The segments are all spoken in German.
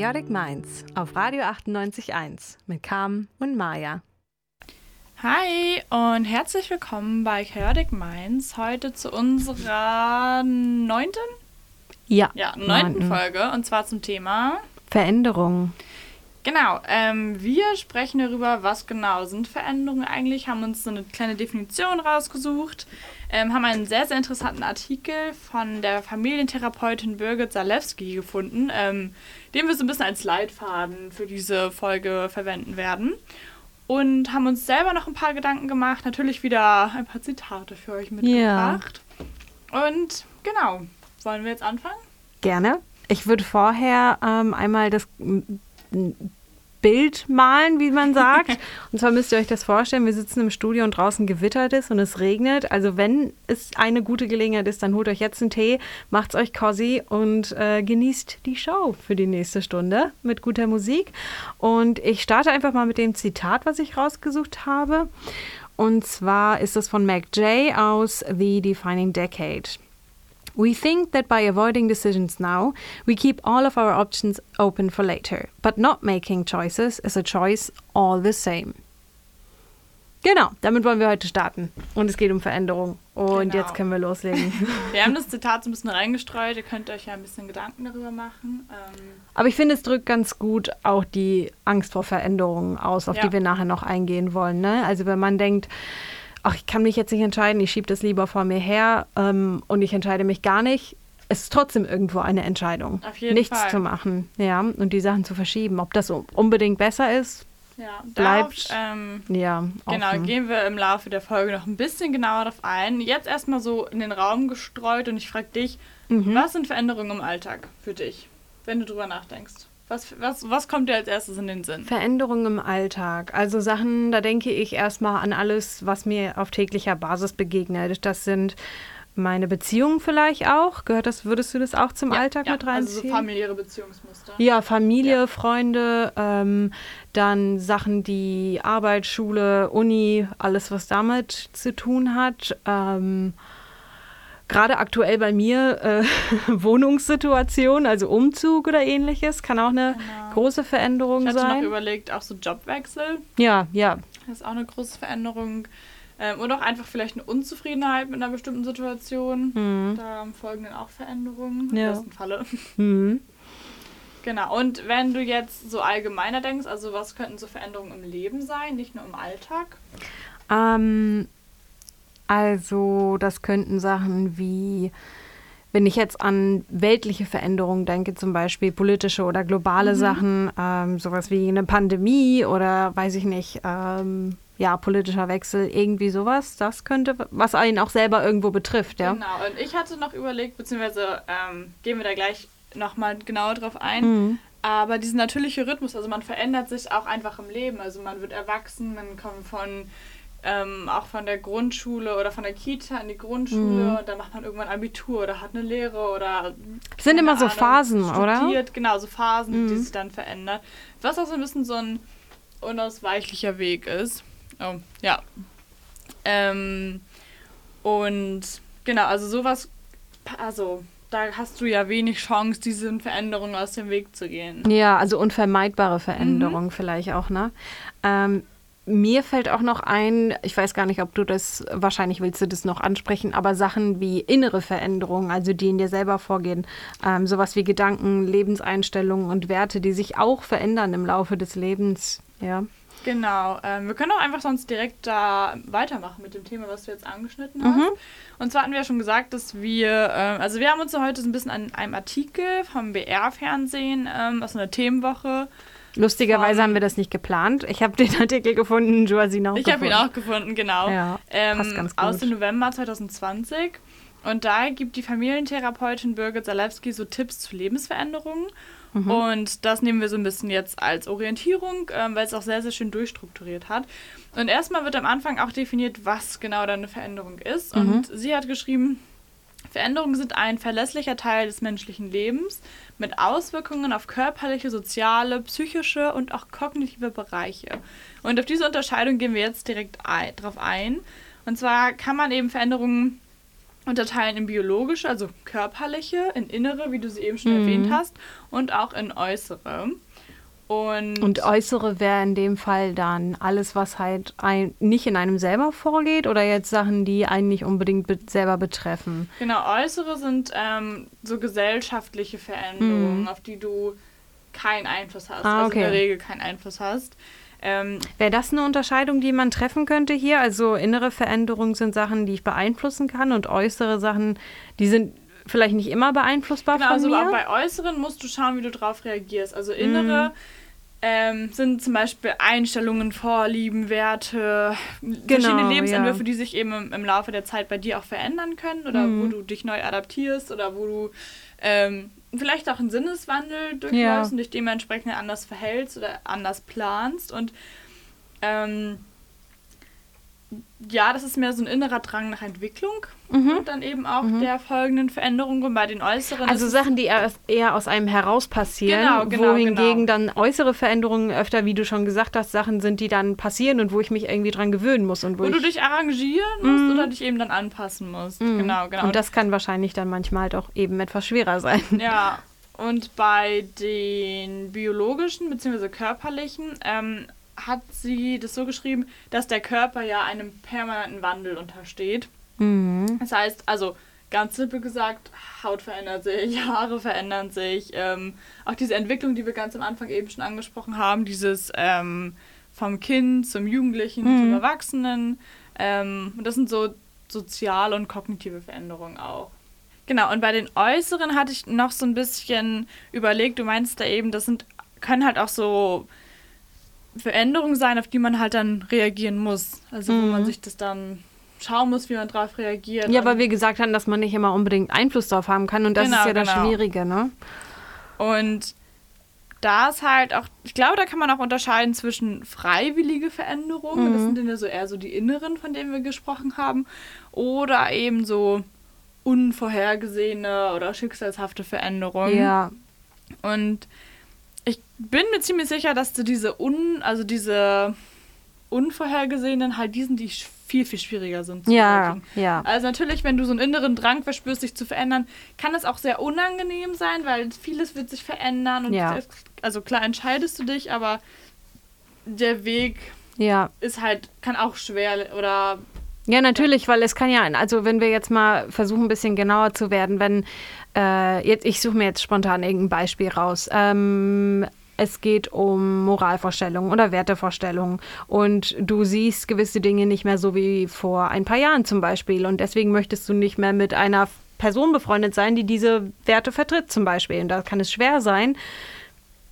Chaotic Minds auf Radio 98.1 mit Carmen und Maja. Hi und herzlich willkommen bei Chaotic Minds. Heute zu unserer neunten? Ja. Ja, neunten Folge und zwar zum Thema Veränderungen. Genau, ähm, wir sprechen darüber, was genau sind Veränderungen eigentlich, haben uns so eine kleine Definition rausgesucht, ähm, haben einen sehr, sehr interessanten Artikel von der Familientherapeutin Birgit Zalewski gefunden, ähm, den wir so ein bisschen als Leitfaden für diese Folge verwenden werden. Und haben uns selber noch ein paar Gedanken gemacht, natürlich wieder ein paar Zitate für euch mitgebracht. Ja. Und genau, wollen wir jetzt anfangen? Gerne. Ich würde vorher ähm, einmal das Bild malen, wie man sagt. und zwar müsst ihr euch das vorstellen, wir sitzen im Studio und draußen gewittert ist und es regnet. Also wenn es eine gute Gelegenheit ist, dann holt euch jetzt einen Tee, macht's euch cozy und äh, genießt die Show für die nächste Stunde mit guter Musik. Und ich starte einfach mal mit dem Zitat, was ich rausgesucht habe. Und zwar ist es von Mac Jay aus The Defining Decade. We think that by avoiding decisions now, we keep all of our options open for later. But not making choices is a choice all the same. Genau, damit wollen wir heute starten. Und es geht um Veränderung. Und genau. jetzt können wir loslegen. Wir haben das Zitat so ein bisschen reingestreut. Ihr könnt euch ja ein bisschen Gedanken darüber machen. Ähm Aber ich finde, es drückt ganz gut auch die Angst vor Veränderungen aus, auf ja. die wir nachher noch eingehen wollen. Ne? Also wenn man denkt, ach, ich kann mich jetzt nicht entscheiden, ich schiebe das lieber vor mir her ähm, und ich entscheide mich gar nicht. Es ist trotzdem irgendwo eine Entscheidung, nichts Fall. zu machen, ja, und die Sachen zu verschieben. Ob das unbedingt besser ist, ja, bleibt. Darauf, ähm, ja, genau, offen. gehen wir im Laufe der Folge noch ein bisschen genauer darauf ein. Jetzt erstmal so in den Raum gestreut und ich frage dich, mhm. was sind Veränderungen im Alltag für dich, wenn du drüber nachdenkst? Was, was, was kommt dir als erstes in den Sinn? Veränderungen im Alltag. Also Sachen, da denke ich erstmal an alles, was mir auf täglicher Basis begegnet. Das sind meine Beziehungen vielleicht auch. Gehört das, würdest du das auch zum ja, Alltag ja, mit reinziehen? Also so familiäre Beziehungsmuster. Ja, Familie, ja. Freunde, ähm, dann Sachen, die Arbeit, Schule, Uni, alles, was damit zu tun hat. Ähm, gerade aktuell bei mir äh, Wohnungssituation, also Umzug oder ähnliches, kann auch eine genau. große Veränderung sein. Ich hatte noch überlegt, auch so Jobwechsel. Ja, ja. Das ist auch eine große Veränderung. Ähm, und auch einfach vielleicht eine Unzufriedenheit mit einer bestimmten Situation. Mhm. Da folgen dann auch Veränderungen, ja. im besten Falle. Mhm. Genau, und wenn du jetzt so allgemeiner denkst, also was könnten so Veränderungen im Leben sein, nicht nur im Alltag? Ähm, also das könnten Sachen wie, wenn ich jetzt an weltliche Veränderungen denke, zum Beispiel politische oder globale mhm. Sachen, ähm, sowas wie eine Pandemie oder weiß ich nicht, ähm, ja, politischer Wechsel, irgendwie sowas, das könnte, was einen auch selber irgendwo betrifft, ja. Genau, und ich hatte noch überlegt, beziehungsweise ähm, gehen wir da gleich nochmal genauer drauf ein, mhm. aber dieser natürliche Rhythmus, also man verändert sich auch einfach im Leben, also man wird erwachsen, man kommt von ähm, auch von der Grundschule oder von der Kita in die Grundschule mhm. und dann macht man irgendwann Abitur oder hat eine Lehre oder. Es sind immer so Ahnung, Phasen, studiert. oder? Genau, so Phasen, mhm. die sich dann verändern. Was auch so ein bisschen so ein unausweichlicher Weg ist. Oh, ja. Ähm, und genau, also sowas, also da hast du ja wenig Chance, diesen Veränderungen aus dem Weg zu gehen. Ja, also unvermeidbare Veränderungen mhm. vielleicht auch, ne? Ähm, mir fällt auch noch ein, ich weiß gar nicht, ob du das, wahrscheinlich willst du das noch ansprechen, aber Sachen wie innere Veränderungen, also die in dir selber vorgehen, ähm, sowas wie Gedanken, Lebenseinstellungen und Werte, die sich auch verändern im Laufe des Lebens, ja. Genau, ähm, wir können auch einfach sonst direkt da weitermachen mit dem Thema, was du jetzt angeschnitten hast. Mhm. Und zwar hatten wir ja schon gesagt, dass wir, ähm, also wir haben uns heute so ein bisschen an einem Artikel vom BR-Fernsehen ähm, aus einer Themenwoche Lustigerweise haben wir das nicht geplant. Ich habe den Artikel gefunden, du hast ihn auch ich gefunden. Ich habe ihn auch gefunden, genau. Ja, ähm, passt ganz gut. Aus dem November 2020. Und da gibt die Familientherapeutin Birgit Zalewski so Tipps zu Lebensveränderungen. Mhm. Und das nehmen wir so ein bisschen jetzt als Orientierung, ähm, weil es auch sehr, sehr schön durchstrukturiert hat. Und erstmal wird am Anfang auch definiert, was genau da eine Veränderung ist. Mhm. Und sie hat geschrieben, Veränderungen sind ein verlässlicher Teil des menschlichen Lebens mit Auswirkungen auf körperliche, soziale, psychische und auch kognitive Bereiche. Und auf diese Unterscheidung gehen wir jetzt direkt ein, drauf ein. Und zwar kann man eben Veränderungen unterteilen in biologische, also körperliche, in innere, wie du sie eben schon mhm. erwähnt hast, und auch in äußere. Und, und äußere wäre in dem Fall dann alles, was halt ein, nicht in einem selber vorgeht oder jetzt Sachen, die einen nicht unbedingt be selber betreffen? Genau, äußere sind ähm, so gesellschaftliche Veränderungen, mhm. auf die du keinen Einfluss hast, ah, okay. also in der Regel keinen Einfluss hast. Ähm, Wäre das eine Unterscheidung, die man treffen könnte hier? Also innere Veränderungen sind Sachen, die ich beeinflussen kann und äußere Sachen, die sind vielleicht nicht immer beeinflussbar genau, von also mir? Also bei äußeren musst du schauen, wie du darauf reagierst. Also innere... Mm ähm, sind zum Beispiel Einstellungen, Vorlieben, Werte, genau, verschiedene Lebensentwürfe, ja. die sich eben im, im, Laufe der Zeit bei dir auch verändern können oder mhm. wo du dich neu adaptierst oder wo du ähm, vielleicht auch einen Sinneswandel durchläufst ja. und dich dementsprechend anders verhältst oder anders planst und ähm, ja, das ist mehr so ein innerer Drang nach Entwicklung mhm. und dann eben auch mhm. der folgenden Veränderungen und bei den äußeren. Also Sachen, die eher aus einem heraus passieren, genau, genau, wohingegen genau. dann äußere Veränderungen öfter, wie du schon gesagt hast, Sachen sind, die dann passieren und wo ich mich irgendwie dran gewöhnen muss und wo, wo du dich arrangieren musst mhm. oder dich eben dann anpassen musst. Mhm. Genau, genau. Und das kann wahrscheinlich dann manchmal halt auch eben etwas schwerer sein. Ja. Und bei den biologischen bzw. körperlichen ähm, hat sie das so geschrieben, dass der Körper ja einem permanenten Wandel untersteht. Mhm. Das heißt, also ganz simpel gesagt, Haut verändert sich, Haare verändern sich. Ähm, auch diese Entwicklung, die wir ganz am Anfang eben schon angesprochen haben, dieses ähm, vom Kind zum Jugendlichen mhm. zum Erwachsenen. Ähm, das sind so soziale und kognitive Veränderungen auch. Genau, und bei den Äußeren hatte ich noch so ein bisschen überlegt, du meinst da eben, das sind, können halt auch so Veränderungen sein, auf die man halt dann reagieren muss. Also mhm. wo man mhm. sich das dann schauen muss, wie man darauf reagiert. Ja, weil wir gesagt haben, dass man nicht immer unbedingt Einfluss darauf haben kann und das genau, ist ja genau. das Schwierige, ne? Und da ist halt auch, ich glaube, da kann man auch unterscheiden zwischen freiwillige Veränderungen, mhm. das sind dann ja so eher so die inneren, von denen wir gesprochen haben, oder eben so unvorhergesehene oder schicksalshafte Veränderungen. Ja. Und ich bin mir ziemlich sicher, dass du diese un, also diese unvorhergesehenen halt diesen, die viel, viel schwieriger sind zu ja, ja. Also natürlich, wenn du so einen inneren Drang verspürst, dich zu verändern, kann es auch sehr unangenehm sein, weil vieles wird sich verändern und ja. also klar entscheidest du dich, aber der Weg ja. ist halt, kann auch schwer oder ja, natürlich, weil es kann ja, also wenn wir jetzt mal versuchen, ein bisschen genauer zu werden, wenn äh, jetzt, ich suche mir jetzt spontan irgendein Beispiel raus. Ähm, es geht um Moralvorstellungen oder Wertevorstellungen und du siehst gewisse Dinge nicht mehr so wie vor ein paar Jahren zum Beispiel und deswegen möchtest du nicht mehr mit einer Person befreundet sein, die diese Werte vertritt zum Beispiel. Und da kann es schwer sein,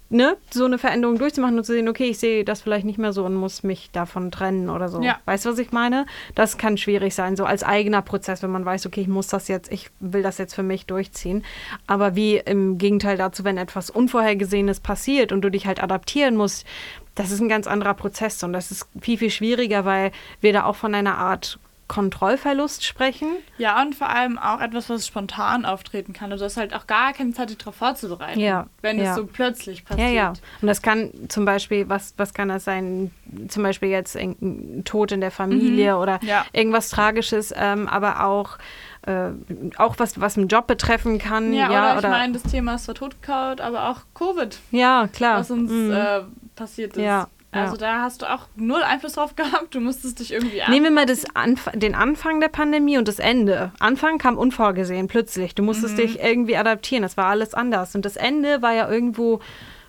ne, so eine Veränderung durchzumachen und zu sehen, okay, ich sehe das vielleicht nicht mehr so und muss mich davon trennen oder so. Ja. Weißt du, was ich meine? Das kann schwierig sein, so als eigener Prozess, wenn man weiß, okay, ich muss das jetzt, ich will das jetzt für mich durchziehen. Aber wie im Gegenteil dazu, wenn etwas Unvorhergesehenes passiert und du dich halt adaptieren musst, das ist ein ganz anderer Prozess und das ist viel, viel schwieriger, weil wir da auch von einer Art Kontrollverlust sprechen. Ja, und vor allem auch etwas, was spontan auftreten kann. Also du hast halt auch gar keine Zeit, dich darauf vorzubereiten, ja, wenn ja. es so plötzlich passiert. Ja, ja. Und das kann zum Beispiel, was, was kann das sein? Zum Beispiel jetzt ein Tod in der Familie mhm. oder ja. irgendwas Tragisches, ähm, aber auch äh, auch was, was einen Job betreffen kann. Ja, ja oder, oder ich meine, das Thema ist zwar totgekaut, aber auch Covid. Ja, klar. Was uns mhm. äh, passiert ist. Ja. Also da hast du auch null Einfluss drauf gehabt. Du musstest dich irgendwie. Nehmen wir mal das Anf den Anfang der Pandemie und das Ende. Anfang kam unvorgesehen, plötzlich. Du musstest mhm. dich irgendwie adaptieren. Das war alles anders. Und das Ende war ja irgendwo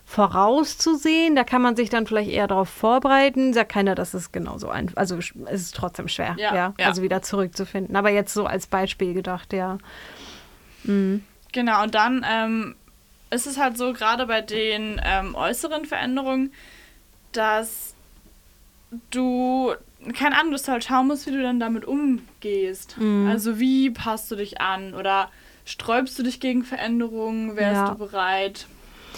vorauszusehen. Da kann man sich dann vielleicht eher darauf vorbereiten. Sagt keiner, dass es genauso einfach. Also es ist trotzdem schwer, ja, ja, ja, Also wieder zurückzufinden. Aber jetzt so als Beispiel gedacht, ja. Mhm. Genau, und dann ähm, ist es halt so, gerade bei den ähm, äußeren Veränderungen, dass du, keine Ahnung, dass du halt schauen musst, wie du dann damit umgehst. Mhm. Also wie passt du dich an oder sträubst du dich gegen Veränderungen? Wärst ja. du bereit,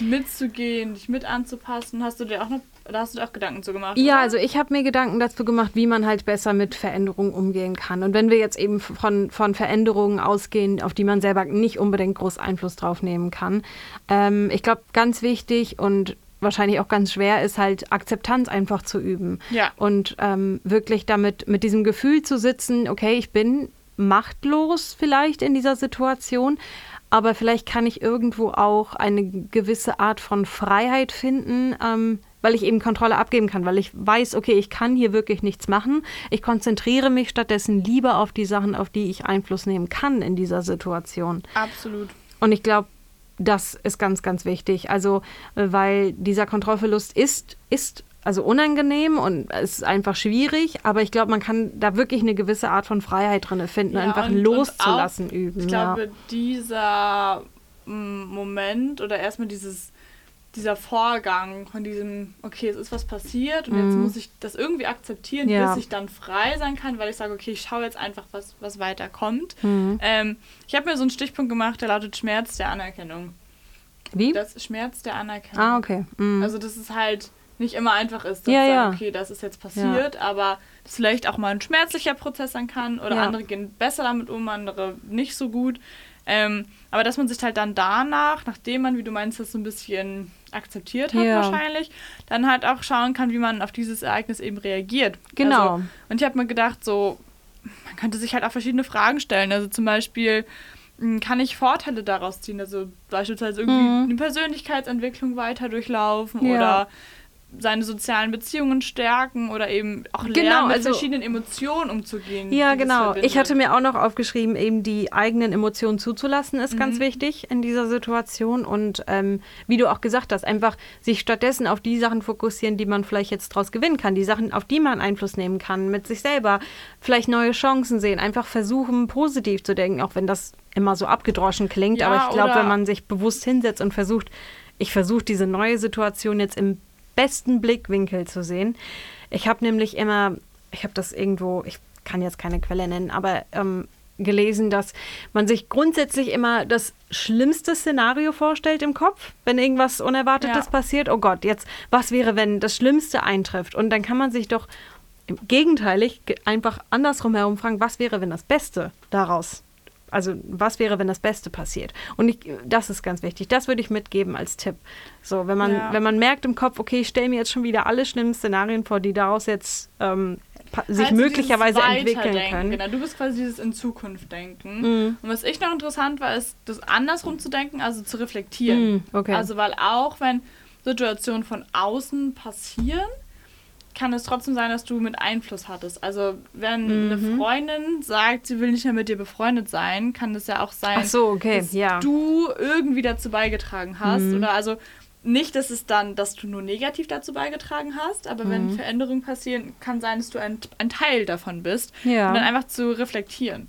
mitzugehen, dich mit anzupassen? Hast du dir auch noch da hast du dir auch Gedanken zu gemacht? Ja, oder? also ich habe mir Gedanken dazu gemacht, wie man halt besser mit Veränderungen umgehen kann. Und wenn wir jetzt eben von, von Veränderungen ausgehen, auf die man selber nicht unbedingt groß Einfluss drauf nehmen kann. Ähm, ich glaube, ganz wichtig und wahrscheinlich auch ganz schwer ist, halt Akzeptanz einfach zu üben. Ja. Und ähm, wirklich damit, mit diesem Gefühl zu sitzen, okay, ich bin machtlos vielleicht in dieser Situation, aber vielleicht kann ich irgendwo auch eine gewisse Art von Freiheit finden, ähm, weil ich eben Kontrolle abgeben kann, weil ich weiß, okay, ich kann hier wirklich nichts machen. Ich konzentriere mich stattdessen lieber auf die Sachen, auf die ich Einfluss nehmen kann in dieser Situation. Absolut. Und ich glaube, das ist ganz, ganz wichtig. Also, äh, weil dieser Kontrollverlust ist, ist also unangenehm und es ist einfach schwierig, aber ich glaube, man kann da wirklich eine gewisse Art von Freiheit drin finden, ja, einfach und, loszulassen und auch, üben. Ich glaube, ja. dieser Moment oder erstmal dieses dieser Vorgang von diesem, okay, es ist was passiert und mhm. jetzt muss ich das irgendwie akzeptieren, ja. bis ich dann frei sein kann, weil ich sage, okay, ich schaue jetzt einfach, was, was weiterkommt. Mhm. Ähm, ich habe mir so einen Stichpunkt gemacht, der lautet Schmerz der Anerkennung. Wie? Das Schmerz der Anerkennung. Ah, okay. Mhm. Also, dass es halt nicht immer einfach ist, dass ja, sagen, ja. okay, das ist jetzt passiert, ja. aber das vielleicht auch mal ein schmerzlicher Prozess sein kann oder ja. andere gehen besser damit um, andere nicht so gut. Ähm, aber dass man sich halt dann danach, nachdem man, wie du meinst, das so ein bisschen akzeptiert hat wahrscheinlich, dann halt auch schauen kann, wie man auf dieses Ereignis eben reagiert. Genau. Also, und ich habe mir gedacht, so, man könnte sich halt auch verschiedene Fragen stellen. Also zum Beispiel, hm, kann ich Vorteile daraus ziehen? Also beispielsweise irgendwie mhm. eine Persönlichkeitsentwicklung weiter durchlaufen ja. oder seine sozialen Beziehungen stärken oder eben auch lernen, genau, mit also, verschiedenen Emotionen umzugehen. Ja, genau. Ich hatte mir auch noch aufgeschrieben, eben die eigenen Emotionen zuzulassen, ist mhm. ganz wichtig in dieser Situation. Und ähm, wie du auch gesagt hast, einfach sich stattdessen auf die Sachen fokussieren, die man vielleicht jetzt daraus gewinnen kann, die Sachen, auf die man Einfluss nehmen kann, mit sich selber, vielleicht neue Chancen sehen, einfach versuchen, positiv zu denken, auch wenn das immer so abgedroschen klingt. Ja, aber ich glaube, wenn man sich bewusst hinsetzt und versucht, ich versuche diese neue Situation jetzt im besten Blickwinkel zu sehen. Ich habe nämlich immer, ich habe das irgendwo, ich kann jetzt keine Quelle nennen, aber ähm, gelesen, dass man sich grundsätzlich immer das schlimmste Szenario vorstellt im Kopf, wenn irgendwas Unerwartetes ja. passiert. Oh Gott, jetzt, was wäre, wenn das Schlimmste eintrifft? Und dann kann man sich doch gegenteilig einfach andersrum herum fragen, was wäre, wenn das Beste daraus also was wäre, wenn das Beste passiert? Und ich, das ist ganz wichtig. Das würde ich mitgeben als Tipp. So, wenn man, ja. wenn man merkt im Kopf, okay, ich stelle mir jetzt schon wieder alle schlimmen Szenarien vor, die daraus jetzt ähm, sich also möglicherweise entwickeln können. Genau, du bist quasi dieses in Zukunft denken. Mm. Und was ich noch interessant war, ist, das andersrum zu denken, also zu reflektieren. Mm, okay. Also weil auch wenn Situationen von außen passieren, kann es trotzdem sein, dass du mit Einfluss hattest. Also wenn mhm. eine Freundin sagt, sie will nicht mehr mit dir befreundet sein, kann es ja auch sein, so, okay. dass ja. du irgendwie dazu beigetragen hast. Mhm. Oder also nicht, dass es dann, dass du nur negativ dazu beigetragen hast, aber mhm. wenn Veränderungen passieren, kann sein, dass du ein, ein Teil davon bist. Ja. Und dann einfach zu reflektieren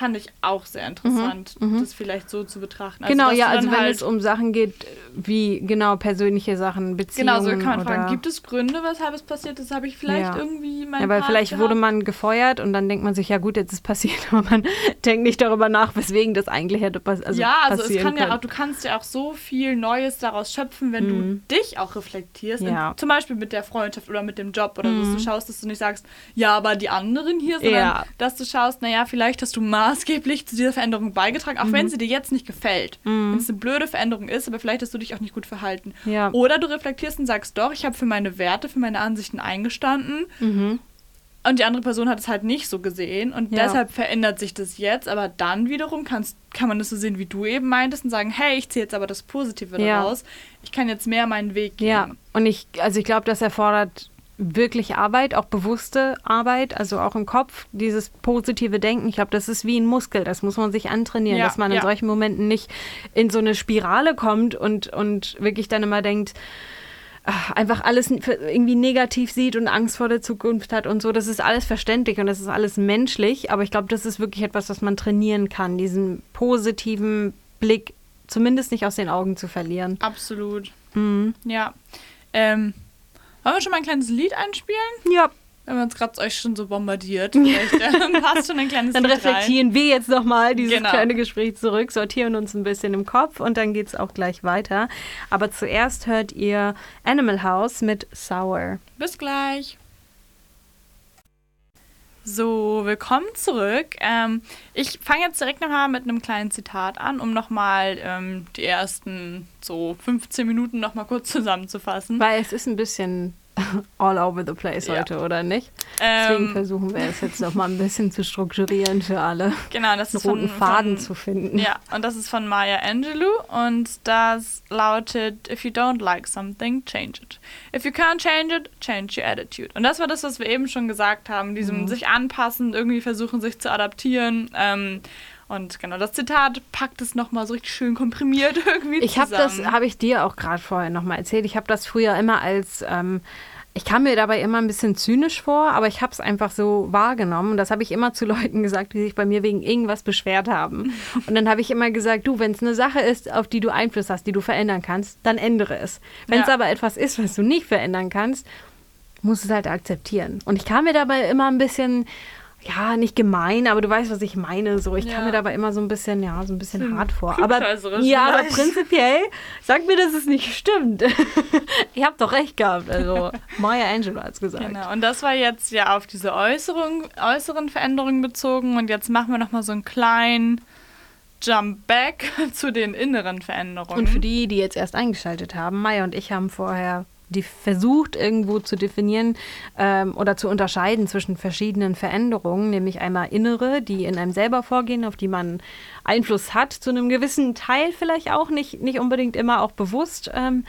fand ich auch sehr interessant, mhm, mhm, das vielleicht so zu betrachten. Also, genau, ja, also wenn halt es um Sachen geht, wie genau persönliche Sachen, Beziehungen. Genau, so kann man fragen, gibt es Gründe, weshalb es passiert ist? Habe ich vielleicht ja. irgendwie mein Ja, weil vielleicht gehabt? wurde man gefeuert und dann denkt man sich, ja gut, jetzt ist es passiert, aber man denkt nicht darüber nach, weswegen das eigentlich hätte pass also Ja, also es kann ja auch, du kannst ja auch so viel Neues daraus schöpfen, wenn mhm. du dich auch reflektierst. Ja. In, zum Beispiel mit der Freundschaft oder mit dem Job oder mhm. dass du schaust, dass du nicht sagst, ja, aber die anderen hier, sondern ja. dass du schaust, naja, vielleicht hast du mal maßgeblich zu dieser Veränderung beigetragen, auch mhm. wenn sie dir jetzt nicht gefällt. Mhm. Wenn es eine blöde Veränderung ist, aber vielleicht hast du dich auch nicht gut verhalten. Ja. Oder du reflektierst und sagst, doch, ich habe für meine Werte, für meine Ansichten eingestanden. Mhm. Und die andere Person hat es halt nicht so gesehen und ja. deshalb verändert sich das jetzt. Aber dann wiederum kannst, kann man das so sehen, wie du eben meintest und sagen, hey, ich ziehe jetzt aber das Positive ja. daraus. Ich kann jetzt mehr meinen Weg gehen. Ja, und ich, also ich glaube, das erfordert wirklich Arbeit, auch bewusste Arbeit, also auch im Kopf, dieses positive Denken. Ich glaube, das ist wie ein Muskel, das muss man sich antrainieren, ja, dass man in ja. solchen Momenten nicht in so eine Spirale kommt und, und wirklich dann immer denkt, ach, einfach alles irgendwie negativ sieht und Angst vor der Zukunft hat und so. Das ist alles verständlich und das ist alles menschlich, aber ich glaube, das ist wirklich etwas, was man trainieren kann, diesen positiven Blick zumindest nicht aus den Augen zu verlieren. Absolut. Mhm. Ja. Ähm, wollen wir schon mal ein kleines Lied einspielen? Ja. Wenn wir uns gerade euch schon so bombardiert. Vielleicht äh, passt schon ein kleines dann Lied reflektieren rein. wir jetzt nochmal dieses genau. kleine Gespräch zurück, sortieren uns ein bisschen im Kopf und dann geht es auch gleich weiter. Aber zuerst hört ihr Animal House mit Sour. Bis gleich. So, willkommen zurück. Ähm, ich fange jetzt direkt nochmal mit einem kleinen Zitat an, um nochmal ähm, die ersten so 15 Minuten nochmal kurz zusammenzufassen. Weil es ist ein bisschen all over the place Ja. heute, oder nicht? Deswegen Ähm, versuchen wir es jetzt noch mal ein bisschen zu strukturieren für alle. genau, das ist von, roten Faden von, zu finden. Ja, und das ist von Maya Angelou und das lautet: If you don't like something, change it. If you can't change it, change your attitude. Und das war das, was wir eben schon gesagt haben: diesem sich anpassen, irgendwie versuchen, sich zu adaptieren. Ähm, und genau, das Zitat packt es nochmal so richtig schön komprimiert irgendwie Ich habe das, habe ich dir auch gerade vorher noch mal erzählt. Ich habe das früher immer als, ähm, ich kam mir dabei immer ein bisschen zynisch vor, aber ich habe es einfach so wahrgenommen. Und das habe ich immer zu Leuten gesagt, die sich bei mir wegen irgendwas beschwert haben. Und dann habe ich immer gesagt, du, wenn es eine Sache ist, auf die du Einfluss hast, die du verändern kannst, dann ändere es. Wenn es Ja. aber etwas ist, was du nicht verändern kannst, musst du es halt akzeptieren. Und ich kam mir dabei immer ein bisschen, ja, nicht gemein, aber du weißt, was ich meine. So, ich Ja. kam mir dabei immer so ein bisschen, ja, so ein bisschen Bisschen hart vor. Aber ja, aber prinzipiell sag mir, dass es nicht stimmt. ich habe doch recht gehabt. Also Maya Angelou hat es gesagt. Genau, und das war jetzt ja auf diese Äußerung, äußeren Veränderungen bezogen. Und jetzt machen wir nochmal so einen kleinen Jump back zu den inneren Veränderungen. Und für die, die jetzt erst eingeschaltet haben, Maya und ich haben vorher versucht irgendwo zu definieren ähm, oder zu unterscheiden zwischen verschiedenen Veränderungen, nämlich einmal innere, die in einem selber vorgehen, auf die man Einfluss hat, zu einem gewissen Teil vielleicht auch, nicht, nicht unbedingt immer auch bewusst, ähm,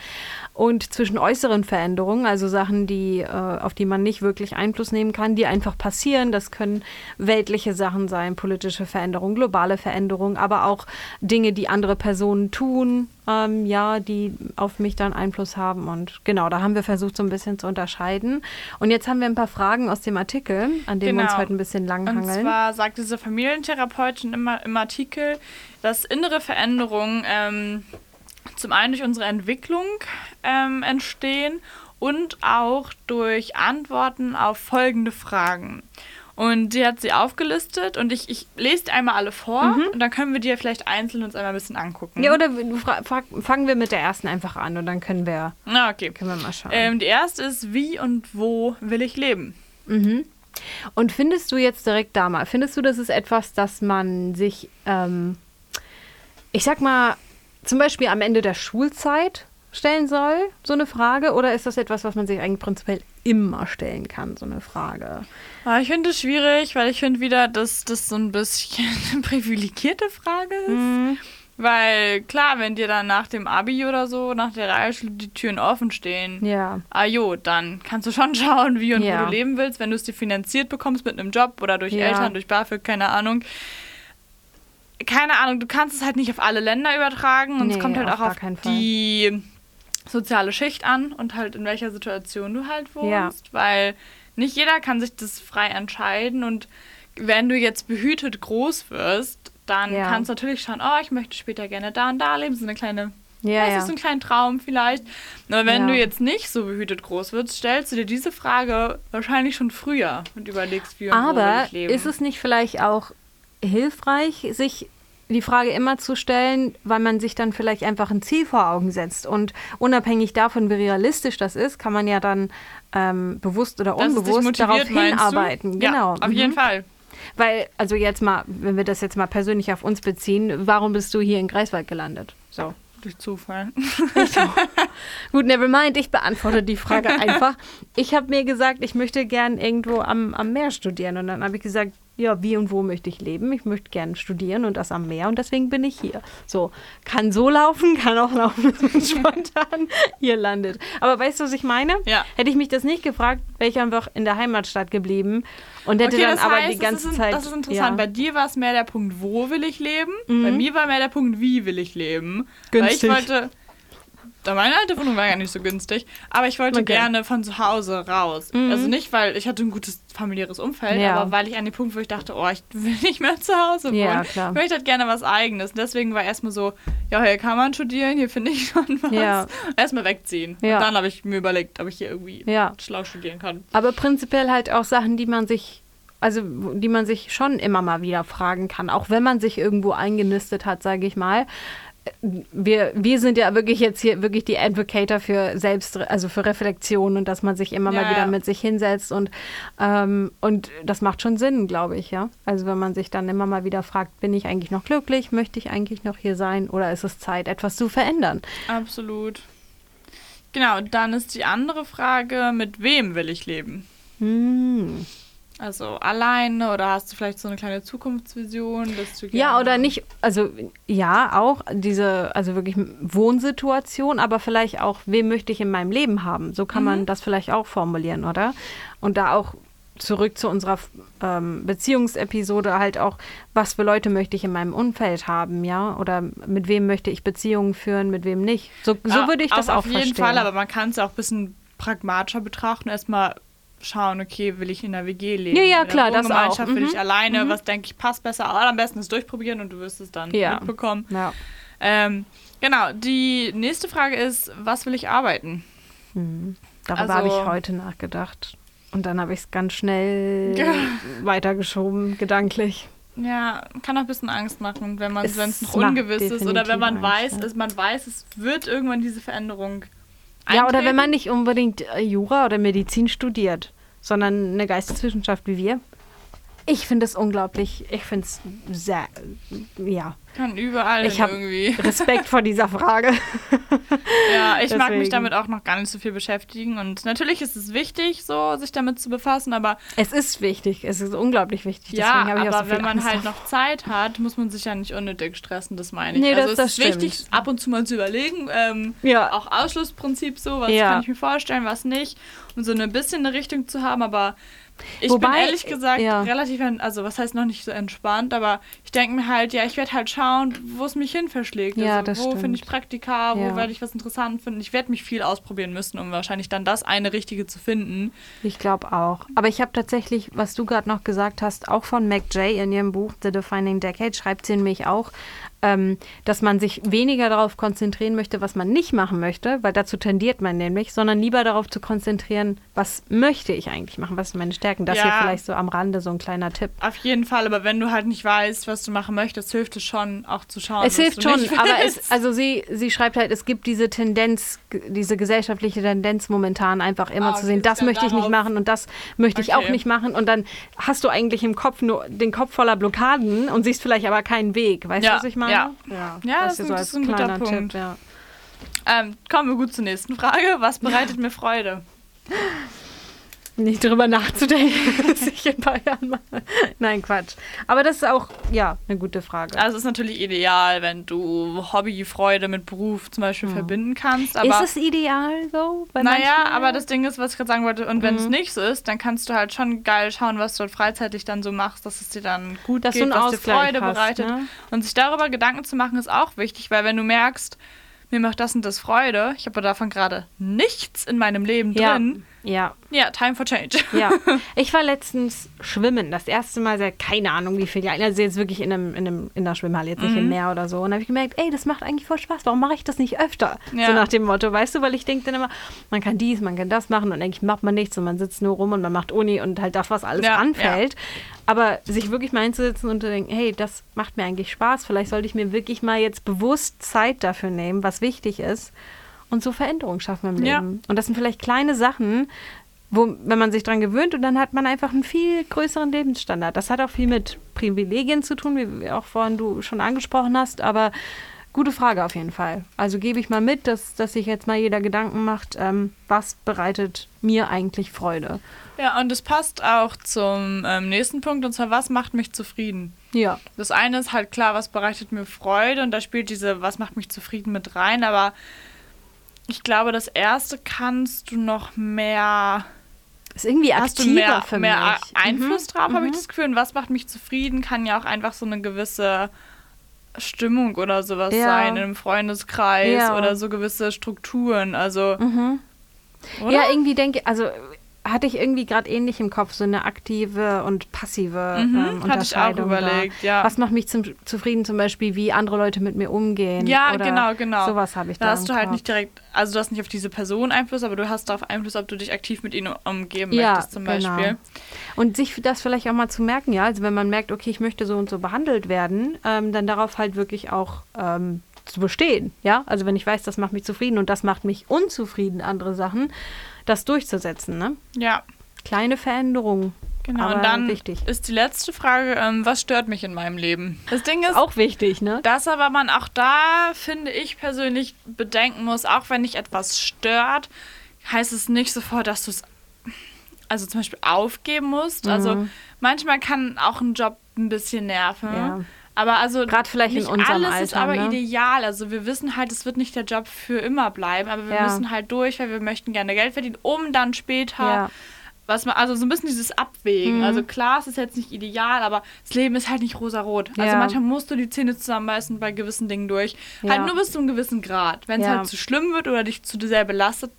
und zwischen äußeren Veränderungen, also Sachen, die, äh, auf die man nicht wirklich Einfluss nehmen kann, die einfach passieren. Das können weltliche Sachen sein, politische Veränderungen, globale Veränderungen, aber auch Dinge, die andere Personen tun, ähm, ja, die auf mich dann Einfluss haben. Und genau, da haben wir versucht, so ein bisschen zu unterscheiden. Und jetzt haben wir ein paar Fragen aus dem Artikel, an dem wir uns Genau. heute ein bisschen Und langhangeln. zwar sagt diese Familientherapeutin immer im Artikel, dass innere Veränderungen ähm, zum einen durch unsere Entwicklung ähm, entstehen und auch durch Antworten auf folgende Fragen. Und die hat sie aufgelistet und ich, ich lese die einmal alle vor und dann können wir die ja vielleicht einzeln uns einmal ein bisschen angucken. Mhm. ja, oder fangen wir mit der ersten einfach an und dann können wir, Na, okay. können wir mal schauen. Ähm, die erste ist, wie und wo will ich leben? Und findest du jetzt direkt da mal, findest du, das ist etwas, das man sich, ähm, ich sag mal, zum Beispiel am Ende der Schulzeit stellen soll, so eine Frage? Oder ist das etwas, was man sich eigentlich prinzipiell immer stellen kann, so eine Frage? Ah, ich finde es schwierig, weil ich finde wieder, dass das so ein bisschen eine privilegierte Frage ist. Mhm. Weil klar, wenn dir dann nach dem Abi oder so, nach der Realschule die Türen offen stehen, Ja. ah jo, dann kannst du schon schauen, wie und Ja. wo du leben willst, wenn du es dir finanziert bekommst mit einem Job oder durch Ja. Eltern, durch BAföG, keine Ahnung. Keine Ahnung, du kannst es halt nicht auf alle Länder übertragen und Nee, es kommt halt auch auf die soziale Schicht an und halt in welcher Situation du halt wohnst, Ja. weil nicht jeder kann sich das frei entscheiden und wenn du jetzt behütet groß wirst, dann Ja. kannst du natürlich schauen, oh, ich möchte später gerne da und da leben, so eine kleine, Ja, das ja. ist so ein kleiner Traum vielleicht. Aber wenn Ja. du jetzt nicht so behütet groß wirst, stellst du dir diese Frage wahrscheinlich schon früher und überlegst, wie und wo will Aber ich leben. ist es nicht vielleicht auch hilfreich, sich die Frage immer zu stellen, weil man sich dann vielleicht einfach ein Ziel vor Augen setzt. Und unabhängig davon, wie realistisch das ist, kann man ja dann ähm, bewusst oder unbewusst motiviert, darauf hinarbeiten. Ja, Genau. auf Mhm. jeden Fall. Weil, also jetzt mal, wenn wir das jetzt mal persönlich auf uns beziehen, warum bist du hier in Greifswald gelandet? So. Durch Zufall. Gut, never mind, ich beantworte die Frage einfach. Ich habe mir gesagt, ich möchte gern irgendwo am, am Meer studieren. Und dann habe ich gesagt, ja, wie und wo möchte ich leben? Ich möchte gern studieren und das am Meer und deswegen bin ich hier. So, kann so laufen, kann auch laufen, dass man spontan hier landet. Aber weißt du, was ich meine? Ja. Hätte ich mich das nicht gefragt, wäre ich einfach in der Heimatstadt geblieben und hätte Okay, dann aber heißt, die ganze das ist, Zeit. Das ist interessant. Ja. Bei dir war es mehr der Punkt, wo will ich leben? Mhm. Bei mir war mehr der Punkt, wie will ich leben? Günstig. Weil ich wollte. Da meine alte Wohnung war ja nicht so günstig, aber ich wollte Okay. gerne von zu Hause raus. Also nicht, weil ich hatte ein gutes familiäres Umfeld, Ja. aber weil ich an den Punkt, wo ich dachte, oh, ich will nicht mehr zu Hause wohnen. Ja, klar. Ich möchte halt gerne was Eigenes. Deswegen war erstmal so, ja, hier kann man studieren, hier finde ich schon was. Ja. Erstmal wegziehen. Ja. Und dann habe ich mir überlegt, ob ich hier irgendwie Ja. schlau studieren kann. Aber prinzipiell halt auch Sachen, die man sich, also die man sich schon immer mal wieder fragen kann, auch wenn man sich irgendwo eingenistet hat, sage ich mal. Wir, wir sind ja wirklich jetzt hier wirklich die Advocator für Selbst, also für Reflexion und dass man sich immer Ja, mal wieder ja. mit sich hinsetzt und, ähm, und das macht schon Sinn, glaube ich, ja. Also wenn man sich dann immer mal wieder fragt, bin ich eigentlich noch glücklich, möchte ich eigentlich noch hier sein oder ist es Zeit, etwas zu verändern? Absolut. Genau, dann ist die andere Frage, mit wem will ich leben? Hm. Also alleine oder hast du vielleicht so eine kleine Zukunftsvision, dass du Ja, oder nicht, also ja, auch diese, also wirklich Wohnsituation, aber vielleicht auch, wem möchte ich in meinem Leben haben? So kann man das vielleicht auch formulieren, oder? Und da auch zurück zu unserer ähm, Beziehungsepisode halt auch, was für Leute möchte ich in meinem Umfeld haben, ja? Oder mit wem möchte ich Beziehungen führen, mit wem nicht? So, so würde ich das auf auch jeden verstehen. Fall, aber man kann es auch ein bisschen pragmatischer betrachten. Erstmal schauen, okay, will ich in der WG leben? Ja, ja, in der klar, das Wohngemeinschaft auch. will Mhm. ich alleine? Was denke ich passt besser? Aber am besten ist durchprobieren und du wirst es dann Ja. mitbekommen. ja. Ähm, genau, die nächste Frage ist, was will ich arbeiten? Darüber Also- habe ich heute nachgedacht. Und dann habe ich es ganz schnell Ja. weitergeschoben, gedanklich. Ja, kann auch ein bisschen Angst machen, wenn man Es wenn es noch ungewiss ist oder wenn man definitiv weiß, Angst, ja. ist, man weiß, es wird irgendwann diese Veränderung Ja, oder wenn eintreten. man nicht unbedingt äh, Jura oder Medizin studiert, sondern eine Geisteswissenschaft wie wir. Ich finde es unglaublich, ich finde es sehr, ja, kann überall Ich irgendwie. Respekt vor dieser Frage. Ja, ich mag mich Deswegen. damit auch noch gar nicht so viel beschäftigen. Und natürlich ist es wichtig, so sich damit zu befassen, aber Es ist wichtig, es ist unglaublich wichtig. ja, Deswegen aber so wenn man Angst halt davor. noch Zeit hat, muss man sich ja nicht unnötig stressen, das meine ich. Nee, also das- es das ist wichtig, stimmt. ab und zu mal zu überlegen, ähm, Ja. auch Ausschlussprinzip so, was Ja. kann ich mir vorstellen, was nicht. Und so ein bisschen eine Richtung zu haben, aber ich bin Wobei, ehrlich gesagt ja. relativ, also was heißt noch nicht so entspannt, aber ich denke mir halt, ja, ich werde halt schauen, wo es mich hin verschlägt. Ja, also, das wo finde ich Praktika, wo Ja. werde ich was interessant finden. Ich werde mich viel ausprobieren müssen, um wahrscheinlich dann das eine Richtige zu finden. Ich glaube auch. Aber ich habe tatsächlich, was du gerade noch gesagt hast, auch von Mac Jay in ihrem Buch The Defining Decade, schreibt sie nämlich auch, ähm, dass man sich weniger darauf konzentrieren möchte, was man nicht machen möchte, weil dazu tendiert man nämlich, sondern lieber darauf zu konzentrieren, was möchte ich eigentlich machen, was sind meine Stärken. Das Ja. hier vielleicht so am Rande so ein kleiner Tipp. Auf jeden Fall, aber wenn du halt nicht weißt, was du machen möchtest, hilft es schon, auch zu schauen. Es was hilft du schon, aber es, also sie, sie schreibt halt, es gibt diese Tendenz, diese gesellschaftliche Tendenz momentan einfach immer Ah, zu okay, sehen, das möchte ich nicht machen und das möchte ich auch Okay. nicht machen und dann hast du eigentlich im Kopf nur den Kopf voller Blockaden und siehst vielleicht aber keinen Weg. Weißt Ja, du, was ich meine? Ja. Ja, das hier ist ein- das ein guter Punkt. ja. Ähm, kommen wir gut zur nächsten Frage. Was bereitet mir Freude? Nicht drüber nachzudenken, was ich in ein paar Jahren mache. Nein, Quatsch. Aber das ist auch, ja, eine gute Frage. Also es ist natürlich ideal, wenn du Hobbyfreude mit Beruf zum Beispiel verbinden kannst. Aber ist es ideal so? Bei naja, aber das Ding ist, was ich gerade sagen wollte, und wenn Mhm. es nicht so ist, dann kannst du halt schon geil schauen, was du freizeitlich dann so machst, dass es dir dann gut Dass du geht, was dir Ausgleich Freude hast, bereitet. ne? Und sich darüber Gedanken zu machen, ist auch wichtig, weil wenn du merkst, mir macht das und das Freude, ich habe davon gerade nichts in meinem Leben ja, drin, ja, ja, time for change. Ja, ich war letztens schwimmen. Das erste Mal seit keine Ahnung wie viel Jahren. Also jetzt wirklich in, einem, in, einem, in einer Schwimmhalle, jetzt nicht Mhm. im Meer oder so. Und da habe ich gemerkt, ey, das macht eigentlich voll Spaß. Warum mache ich das nicht öfter? Ja. So nach dem Motto, weißt du, weil ich denke dann immer, man kann dies, man kann das machen und eigentlich macht man nichts und man sitzt nur rum und man macht Uni und halt das, was alles Ja, anfällt. Aber sich wirklich mal hinzusetzen und zu denken, hey, das macht mir eigentlich Spaß. Vielleicht sollte ich mir wirklich mal jetzt bewusst Zeit dafür nehmen, was wichtig ist. Und so Veränderungen schaffen im Ja. Leben. Und das sind vielleicht kleine Sachen, wo, wenn man sich dran gewöhnt und dann hat man einfach einen viel größeren Lebensstandard. Das hat auch viel mit Privilegien zu tun, wie auch vorhin du schon angesprochen hast, aber gute Frage auf jeden Fall. Also gebe ich mal mit, dass, dass sich jetzt mal jeder Gedanken macht, ähm, was bereitet mir eigentlich Freude. Ja, und es passt auch zum ähm, nächsten Punkt, und zwar, was macht mich zufrieden? Ja. Das eine ist halt klar, was bereitet mir Freude, und da spielt diese, was macht mich zufrieden mit rein, aber ich glaube, das erste kannst du noch mehr, Ist irgendwie hast du aktiver mehr, für mehr mich. Einfluss Mhm, drauf, habe ich mhm. das Gefühl. Und was macht mich zufrieden, kann ja auch einfach so eine gewisse Stimmung oder sowas Ja. sein in einem Freundeskreis Ja. oder so gewisse Strukturen. Also, Mhm. Ja, irgendwie denke also hatte ich irgendwie gerade ähnlich im Kopf, so eine aktive und passive Mhm, ähm, hatte ich auch Unterscheidung überlegt, da. ja. Was macht mich zum, zufrieden zum Beispiel, wie andere Leute mit mir umgehen? Ja, oder genau, genau. Sowas habe ich da Da hast du halt Kopf. nicht direkt, also du hast nicht auf diese Person Einfluss, aber du hast darauf Einfluss, ob du dich aktiv mit ihnen umgeben Ja, möchtest zum genau. Beispiel. Und sich das vielleicht auch mal zu merken, ja, also wenn man merkt, okay, ich möchte so und so behandelt werden, ähm, dann darauf halt wirklich auch ähm, zu bestehen, ja. Also wenn ich weiß, das macht mich zufrieden und das macht mich unzufrieden, andere Sachen, das durchzusetzen, ne? Ja, Kleine Veränderungen Genau, aber und dann wichtig. ist die letzte Frage, ähm, was stört mich in meinem Leben? Das Ding ist, Auch wichtig, ne? dass aber man auch da, finde ich persönlich, bedenken muss, auch wenn dich etwas stört, heißt es nicht sofort, dass du es also zum Beispiel aufgeben musst. Also Mhm. manchmal kann auch ein Job ein bisschen nerven. Ja. Aber also Gerade vielleicht in nicht unserem alles ist Alter, aber ne? ideal. Also wir wissen halt, es wird nicht der Job für immer bleiben, aber wir Ja. müssen halt durch, weil wir möchten gerne Geld verdienen, um dann später Ja. was man, also so ein bisschen dieses Abwägen. Mhm. Also klar, es ist jetzt nicht ideal, aber das Leben ist halt nicht rosarot. Also Ja. manchmal musst du die Zähne zusammenbeißen bei gewissen Dingen durch. Halt nur bis zu einem gewissen Grad. Wenn es halt zu schlimm wird oder dich zu sehr belastet,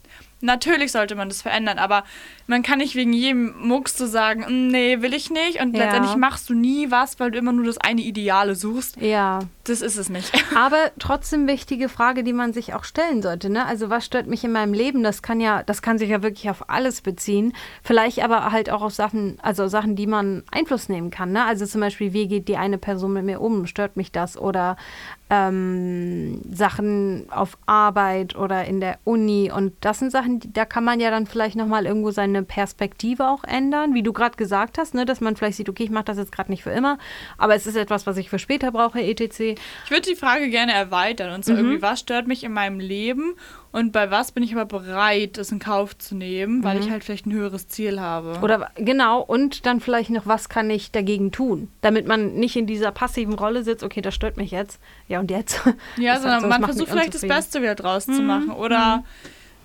natürlich sollte man das verändern, aber man kann nicht wegen jedem Mucks so sagen, "Mm, nee, will ich nicht. Und Ja. letztendlich machst du nie was, weil du immer nur das eine Ideale suchst. Ja. Das ist es nicht. Aber trotzdem wichtige Frage, die man sich auch stellen sollte. Ne? Also was stört mich in meinem Leben? Das kann ja, das kann sich ja wirklich auf alles beziehen. Vielleicht aber halt auch auf Sachen, also Sachen, die man Einfluss nehmen kann. Ne? Also zum Beispiel, wie geht die eine Person mit mir um? Stört mich das? Oder ähm, Sachen auf Arbeit oder in der Uni. Und das sind Sachen, die, da kann man ja dann vielleicht nochmal irgendwo seine Perspektive auch ändern, wie du gerade gesagt hast, ne? dass man vielleicht sieht, okay, ich mache das jetzt gerade nicht für immer, aber es ist etwas, was ich für später brauche, etc. Ich würde die Frage gerne erweitern und so Mhm. irgendwie, was stört mich in meinem Leben und bei was bin ich aber bereit, das in Kauf zu nehmen, weil ich halt vielleicht ein höheres Ziel habe. Mhm. Oder genau, und dann vielleicht noch, was kann ich dagegen tun? Damit man nicht in dieser passiven Rolle sitzt, okay, das stört mich jetzt. Ja, und jetzt? ja, sondern man versucht vielleicht das. Mhm. Beste wieder draus zu machen. Oder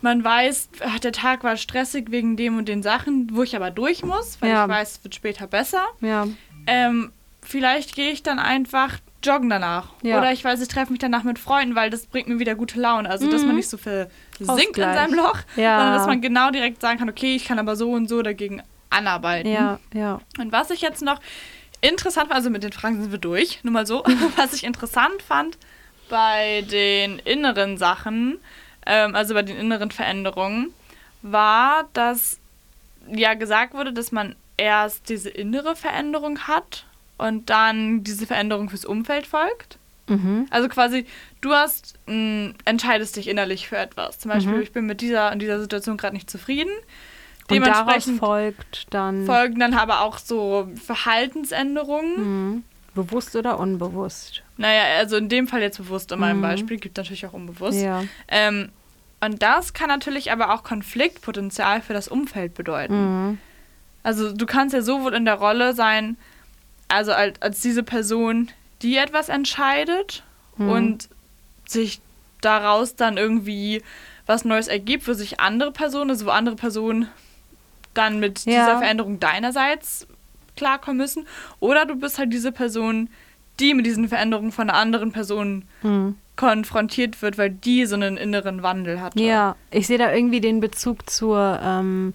man weiß, ach, der Tag war stressig wegen dem und den Sachen, wo ich aber durch muss, weil Ja. ich weiß, es wird später besser. Ja, Ähm, vielleicht gehe ich dann einfach joggen danach. Ja. Oder ich weiß, ich treffe mich danach mit Freunden, weil das bringt mir wieder gute Laune. Also, dass man nicht so viel sinkt in Mhm. Seinem Loch, Ja. sondern dass man genau direkt sagen kann, okay, ich kann aber so und so dagegen anarbeiten. ja, ja. Und was ich jetzt noch interessant fand, also mit den Fragen sind wir durch, nur mal so, was ich interessant fand bei den inneren Sachen, ähm, also bei den inneren Veränderungen, war, dass ja gesagt wurde, dass man erst diese innere Veränderung hat und dann diese Veränderung fürs Umfeld folgt. Mhm. Also quasi, du hast, mh, entscheidest dich innerlich für etwas. Zum Beispiel, Mhm. ich bin mit dieser, in dieser Situation gerade nicht zufrieden. Und daraus Dementsprechend folgt dann folgen dann aber auch so Verhaltensänderungen. Mhm. bewusst oder unbewusst. Naja, also in dem Fall jetzt bewusst in meinem Mhm. Beispiel, gibt natürlich auch unbewusst. Ja. Ähm, und das kann natürlich aber auch Konfliktpotenzial für das Umfeld bedeuten. Mhm. Also du kannst ja sowohl in der Rolle sein, also als, als diese Person, die etwas entscheidet Mhm. und sich daraus dann irgendwie was Neues ergibt, für sich andere Personen, also wo andere Personen dann mit Ja. dieser Veränderung deinerseits klarkommen müssen. Oder du bist halt diese Person, die mit diesen Veränderungen von einer anderen Person Mhm. konfrontiert wird, weil die so einen inneren Wandel hat. Ja, ich sehe da irgendwie den Bezug zur, ähm,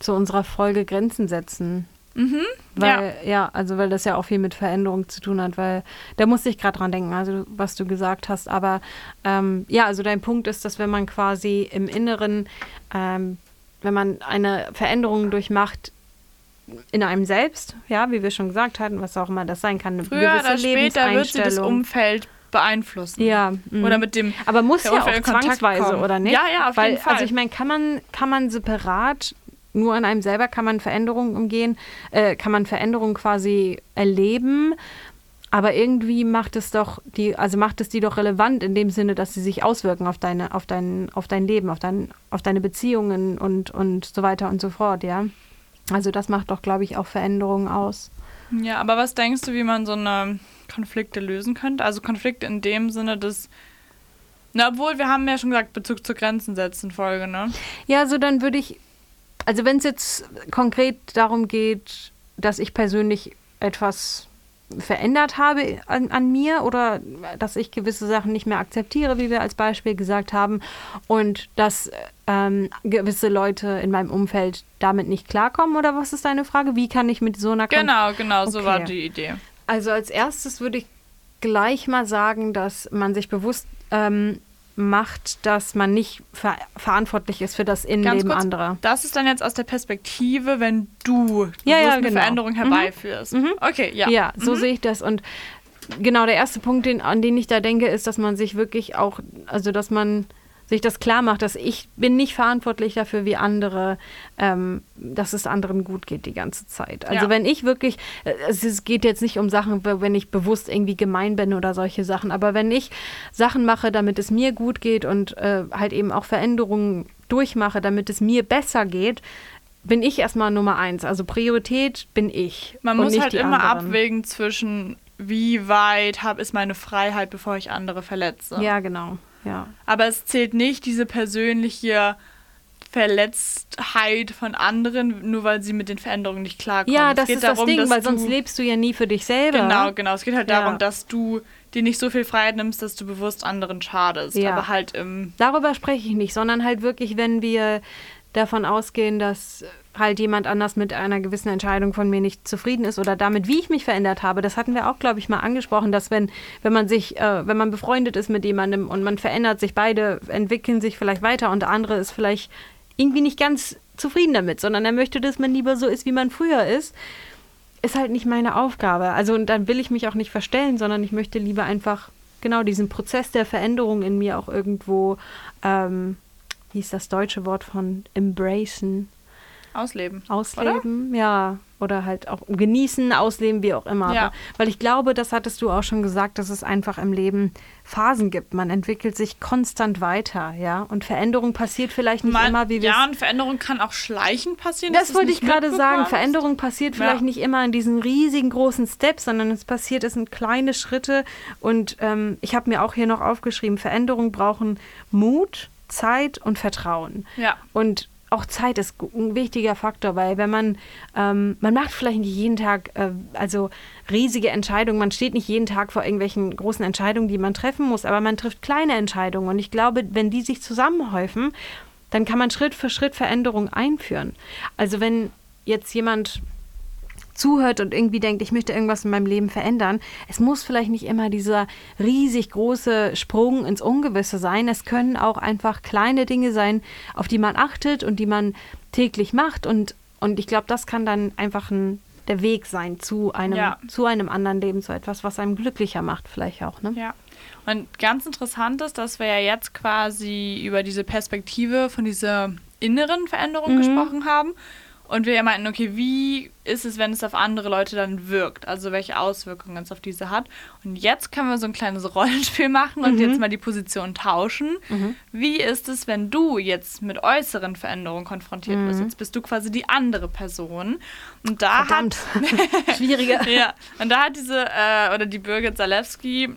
zu unserer Folge Grenzen setzen. Mhm. Weil, ja. also weil das ja auch viel mit Veränderung zu tun hat, weil da musste ich gerade dran denken, also was du gesagt hast. Aber ähm, ja, also dein Punkt ist, dass wenn man quasi im Inneren, ähm, wenn man eine Veränderung durchmacht in einem selbst, ja, wie wir schon gesagt hatten, was auch immer das sein kann, eine Früher gewisse oder später wird sie das. Umfeld beeinflussen. Ja, mhm. Oder mit dem Aber muss ja auch zwangsweise, kommen. oder nicht? Ja, ja, auf Weil, jeden Fall. Also ich meine, kann man, kann man separat, nur an einem selber kann man Veränderungen umgehen, äh, kann man Veränderungen quasi erleben, aber irgendwie macht es doch die, also macht es die doch relevant in dem Sinne, dass sie sich auswirken auf deine, auf dein, auf dein Leben, auf dein, auf deine Beziehungen und, und so weiter und so fort, ja. Also das macht doch, glaube ich, auch Veränderungen aus. Ja, aber was denkst du, wie man so eine Konflikte lösen könnte? Also Konflikte in dem Sinne, dass. Na, obwohl wir haben ja schon gesagt, Bezug zu Grenzen setzen Folge, ne? Ja, also dann würde ich, also wenn es jetzt konkret darum geht, dass ich persönlich etwas verändert habe an, an mir oder dass ich gewisse Sachen nicht mehr akzeptiere, wie wir als Beispiel gesagt haben, und dass ähm, gewisse Leute in meinem Umfeld damit nicht klarkommen, oder was ist deine Frage? Wie kann ich mit so einer Kon- Genau, genau, so Okay. war die Idee. also als erstes würde ich gleich mal sagen, dass man sich bewusst ähm, macht, dass man nicht ver verantwortlich ist für das Innenleben kurz, anderer. das ist dann jetzt aus der Perspektive, wenn du Ja, ja, eine genau. Veränderung Mhm. herbeiführst. Mhm. Okay, ja. Ja, so Mhm. sehe ich das. Und genau der erste Punkt, den, an den ich da denke, ist, dass man sich wirklich auch, also dass man sich das klar macht, dass ich bin nicht verantwortlich dafür, wie andere, ähm, dass es anderen gut geht die ganze Zeit. Also Ja. wenn ich wirklich, äh, es geht jetzt nicht um Sachen, wenn ich bewusst irgendwie gemein bin oder solche Sachen, aber wenn ich Sachen mache, damit es mir gut geht und äh, halt eben auch Veränderungen durchmache, damit es mir besser geht, bin ich erstmal Nummer eins. Also Priorität bin ich. Man muss halt immer anderen. abwägen zwischen, wie weit hab, ist meine Freiheit, bevor ich andere verletze. Ja, genau. Ja. Aber es zählt nicht diese persönliche Verletztheit von anderen, nur weil sie mit den Veränderungen nicht klarkommen. Ja, das geht ist das darum, Ding, dass weil sonst lebst du ja nie für dich selber. Genau, genau. Es geht halt Ja. darum, dass du dir nicht so viel Freiheit nimmst, dass du bewusst anderen schadest. Ja. Aber halt im. Darüber spreche ich nicht, sondern halt wirklich, wenn wir davon ausgehen, dass halt jemand anders mit einer gewissen Entscheidung von mir nicht zufrieden ist oder damit, wie ich mich verändert habe. Das hatten wir auch, glaube ich, mal angesprochen, dass wenn, wenn man sich, äh, wenn man befreundet ist mit jemandem und man verändert sich, beide entwickeln sich vielleicht weiter und der andere ist vielleicht irgendwie nicht ganz zufrieden damit, sondern er möchte, dass man lieber so ist, wie man früher ist, ist halt nicht meine Aufgabe. Also und dann will ich mich auch nicht verstellen, sondern ich möchte lieber einfach genau diesen Prozess der Veränderung in mir auch irgendwo, ähm, wie ist das deutsche Wort von embracen, Ausleben. ausleben, ja, oder halt auch genießen, ausleben, wie auch immer. Ja. Aber, weil ich glaube, das hattest du auch schon gesagt, dass es einfach im Leben Phasen gibt. Man entwickelt sich konstant weiter, ja, und Veränderung passiert vielleicht nicht Man, immer, wie wir ja, und Veränderung kann auch schleichend passieren. das wollte ich gerade sagen. Veränderung passiert Ja. vielleicht nicht immer in diesen riesigen großen Steps, sondern es passiert, es sind kleine Schritte. Und ähm, ich habe mir auch hier noch aufgeschrieben, Veränderungen brauchen Mut, Zeit und Vertrauen. Ja. Und auch Zeit ist ein wichtiger Faktor, weil wenn man, ähm, man macht vielleicht nicht jeden Tag, äh, also riesige Entscheidungen, man steht nicht jeden Tag vor irgendwelchen großen Entscheidungen, die man treffen muss, aber man trifft kleine Entscheidungen. Und ich glaube, wenn die sich zusammenhäufen, dann kann man Schritt für Schritt Veränderungen einführen. Also wenn jetzt jemand zuhört und irgendwie denkt, ich möchte irgendwas in meinem Leben verändern. Es muss vielleicht nicht immer dieser riesig große Sprung ins Ungewisse sein. Es können auch einfach kleine Dinge sein, auf die man achtet und die man täglich macht. Und, und ich glaube, das kann dann einfach ein, der Weg sein zu einem, Ja. zu einem anderen Leben, zu etwas, was einem glücklicher macht, vielleicht auch. Ne? Ja. Und ganz interessant ist, dass wir ja jetzt quasi über diese Perspektive von dieser inneren Veränderung gesprochen haben. Und wir meinten, okay, wie ist es, wenn es auf andere Leute dann wirkt? Also welche Auswirkungen es auf diese hat. Und jetzt können wir so ein kleines Rollenspiel machen und jetzt mal die Position tauschen. Wie ist es, wenn du jetzt mit äußeren Veränderungen konfrontiert bist? Jetzt bist du quasi die andere Person. Und da Verdammt. hat Schwieriger. ja, und da hat diese, äh, oder die Birgit Zalewski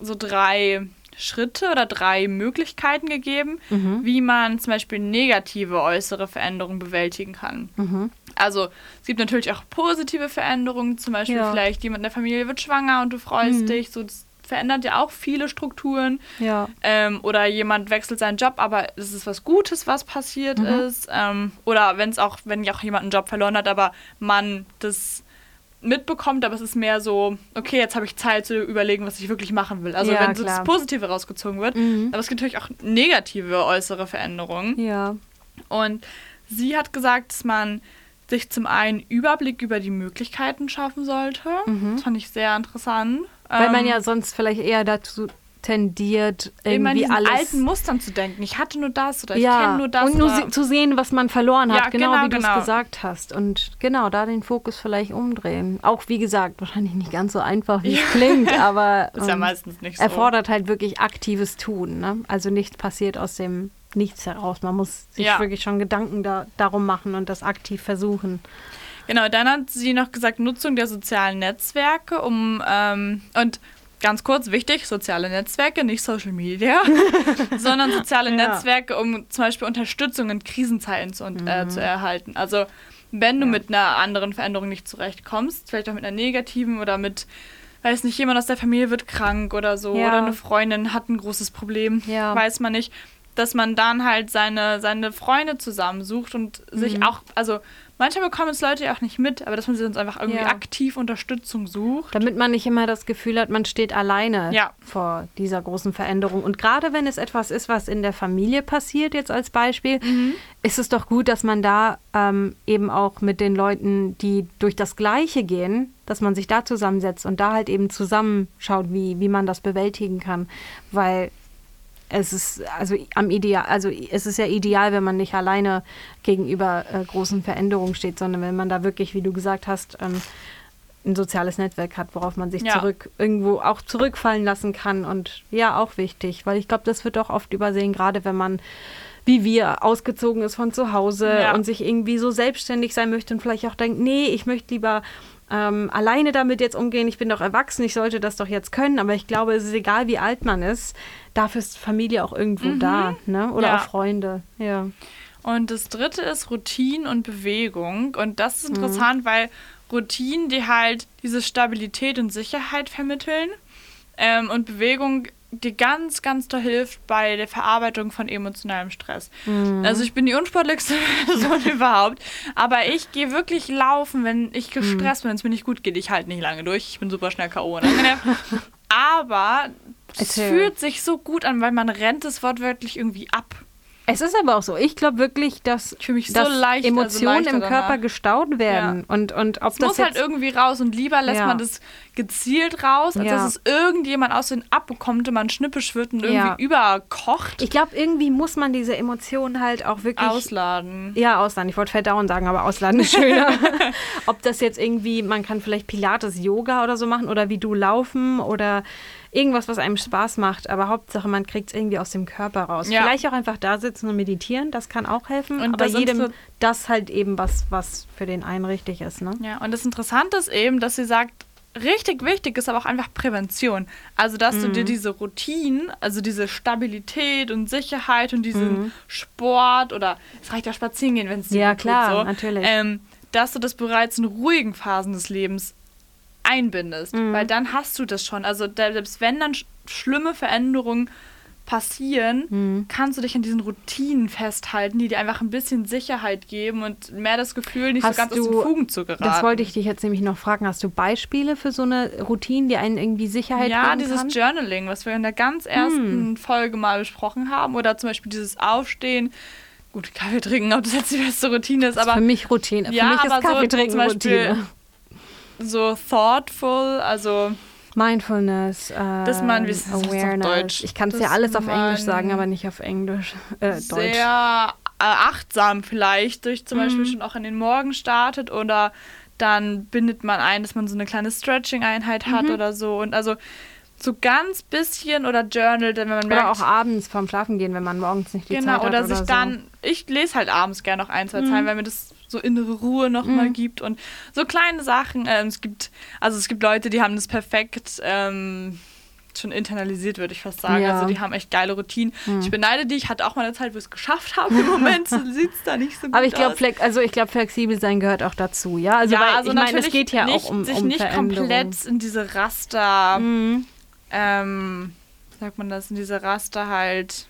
so drei Schritte oder drei Möglichkeiten gegeben, wie man zum Beispiel negative äußere Veränderungen bewältigen kann. Also es gibt natürlich auch positive Veränderungen, zum Beispiel Ja. vielleicht jemand in der Familie wird schwanger und du freust dich, so das verändert ja auch viele Strukturen. Ja. Ähm, oder jemand wechselt seinen Job, aber es ist was Gutes, was passiert Mhm. ist. Ähm, oder wenn es auch, wenn auch jemand einen Job verloren hat, aber man das mitbekommt, aber es ist mehr so, okay, jetzt habe ich Zeit zu überlegen, was ich wirklich machen will. Also Ja, wenn so das. Positive rausgezogen wird. Aber es gibt natürlich auch negative äußere Veränderungen. Ja. Und sie hat gesagt, dass man sich zum einen Überblick über die Möglichkeiten schaffen sollte. Das fand ich sehr interessant. Mhm. Weil man Ähm, ja sonst vielleicht eher dazu tendiert, immer in irgendwie diesen alles alten Mustern zu denken. Ich hatte nur das oder ich ja, kenne nur das. und nur zu sehen, was man verloren hat, Ja, genau, genau, wie du es genau. gesagt hast. Und genau, da den Fokus vielleicht umdrehen. Auch wie gesagt, wahrscheinlich nicht ganz so einfach, wie es klingt, aber ist ja ähm, meistens nicht so. erfordert halt wirklich aktives Tun. Ne? Also nichts passiert aus dem Nichts heraus. Man muss sich Ja. wirklich schon Gedanken da, darum machen und das aktiv versuchen. Genau, dann hat sie noch gesagt, Nutzung der sozialen Netzwerke, um ähm, und ganz kurz wichtig, soziale Netzwerke, nicht Social Media, sondern soziale Ja. Netzwerke, um zum Beispiel Unterstützung in Krisenzeiten zu, und, äh, zu erhalten. Also wenn du Mhm. Ja. mit einer anderen Veränderung nicht zurechtkommst, vielleicht auch mit einer negativen oder mit, weiß nicht, jemand aus der Familie wird krank oder so, Ja. oder eine Freundin hat ein großes Problem, weiß man nicht, dass man dann halt seine, seine Freunde zusammensucht und sich Mhm. auch, also manchmal bekommen es Leute ja auch nicht mit, aber dass man sich sonst einfach irgendwie Ja. aktiv Unterstützung sucht. Damit man nicht immer das Gefühl hat, man steht alleine Ja. vor dieser großen Veränderung. Und gerade wenn es etwas ist, was in der Familie passiert, jetzt als Beispiel, Mhm. ist es doch gut, dass man da ähm, eben auch mit den Leuten, die durch das Gleiche gehen, dass man sich da zusammensetzt und da halt eben zusammenschaut, wie, wie man das bewältigen kann. Weil es ist also am ideal, also es ist ja ideal, wenn man nicht alleine gegenüber äh, großen Veränderungen steht, sondern wenn man da wirklich, wie du gesagt hast, ähm, ein soziales Netzwerk hat, worauf man sich ja. zurück irgendwo auch zurückfallen lassen kann und ja auch wichtig, weil ich glaube, das wird auch oft übersehen, gerade wenn man wie wir ausgezogen ist von zu Hause ja. und sich irgendwie so selbstständig sein möchte und vielleicht auch denkt, nee, ich möchte lieber ähm, alleine damit jetzt umgehen. Ich bin doch erwachsen, ich sollte das doch jetzt können. Aber ich glaube, es ist egal, wie alt man ist, dafür ist Familie auch irgendwo mhm. da, ne? Oder ja. auch Freunde, ja. Und das dritte ist Routine und Bewegung. Und das ist mhm. interessant, mhm. weil Routinen, die halt diese Stabilität und Sicherheit vermitteln. Ähm, und Bewegung dir ganz, ganz toll hilft bei der Verarbeitung von emotionalem Stress. Mhm. Also ich bin die unsportlichste Person überhaupt, aber ich gehe wirklich laufen, wenn ich gestresst mhm. bin, wenn es mir nicht gut geht. Ich halte nicht lange durch, ich bin super schnell K.O. aber es fühlt sich so gut an, weil man rennt es wortwörtlich irgendwie ab. Es ist aber auch so. Ich glaube wirklich, dass, dass so leicht, also Emotionen also im Körper danach. gestaut werden. Ja. Und, und ob es das muss halt irgendwie raus. Und lieber lässt ja. man das gezielt raus, als ja. dass es irgendjemand aus den abbekommt und man schnippisch wird und irgendwie überkocht. Ich glaube, irgendwie muss man diese Emotionen halt auch wirklich. Ausladen. Ja, ausladen. Ich wollte verdauen sagen, aber ausladen ist schöner. ob das jetzt irgendwie, man kann vielleicht Pilates, Yoga oder so machen oder wie du laufen oder irgendwas, was einem Spaß macht. Aber Hauptsache, man kriegt es irgendwie aus dem Körper raus. Ja. Vielleicht auch einfach da sitzen und meditieren, das kann auch helfen. Und aber jedem so das halt eben was, was für den einen richtig ist. Ne? Ja, und das Interessante ist eben, dass sie sagt, richtig wichtig ist aber auch einfach Prävention. Also, dass mhm. du dir mhm. diese Routinen, also diese Stabilität und Sicherheit und diesen mhm. Sport oder es reicht ja spazieren gehen, wenn es dir Ja, klar, tut, so, natürlich. Ähm, dass du das bereits in ruhigen Phasen des Lebens einbindest, mhm. weil dann hast du das schon. Also selbst wenn dann sch schlimme Veränderungen passieren, mhm. kannst du dich an diesen Routinen festhalten, die dir einfach ein bisschen Sicherheit geben und mehr das Gefühl, nicht hast so ganz du, aus den Fugen zu geraten. Das wollte ich dich jetzt nämlich noch fragen. Hast du Beispiele für so eine Routine, die einen irgendwie Sicherheit ja, geben kann? Ja, dieses Journaling, was wir in der ganz ersten mhm. Folge mal besprochen haben. Oder zum Beispiel dieses Aufstehen, gut, Kaffee trinken, ob das jetzt die beste Routine ist, aber. Für mich Routine. Ja, für mich ist Kaffee trinken so Routine so thoughtful, also Mindfulness, äh, dass man, wie ist Awareness. Auf Deutsch? Ich kann es ja alles auf Englisch sagen, aber nicht auf Englisch. Äh, Deutsch. Sehr äh, achtsam vielleicht, durch zum mhm. Beispiel schon auch in den Morgen startet oder dann bindet man ein, dass man so eine kleine Stretching-Einheit hat mhm. oder so. Und also so ganz bisschen oder journal, wenn man merkt. Oder auch abends vorm Schlafen gehen, wenn man morgens nicht die genau, Zeit hat. Genau, oder sich so. dann, ich lese halt abends gerne noch ein, zwei mhm. Zeilen, weil mir das so innere Ruhe nochmal mhm. gibt und so kleine Sachen. Ähm, es gibt, also es gibt Leute, die haben das perfekt ähm, schon internalisiert, würde ich fast sagen. Ja. Also die haben echt geile Routinen. Mhm. Ich beneide die. Ich hatte auch mal eine Zeit, wo ich es geschafft habe. Im Moment sieht es da nicht so gut Aber ich glaube, also ich glaube, flexibel sein gehört auch dazu, ja. Also, ja, weil, also ich meine, es geht ja nicht, auch um sich um nicht komplett in diese Raster, mhm. ähm, sagt man das, in diese Raster halt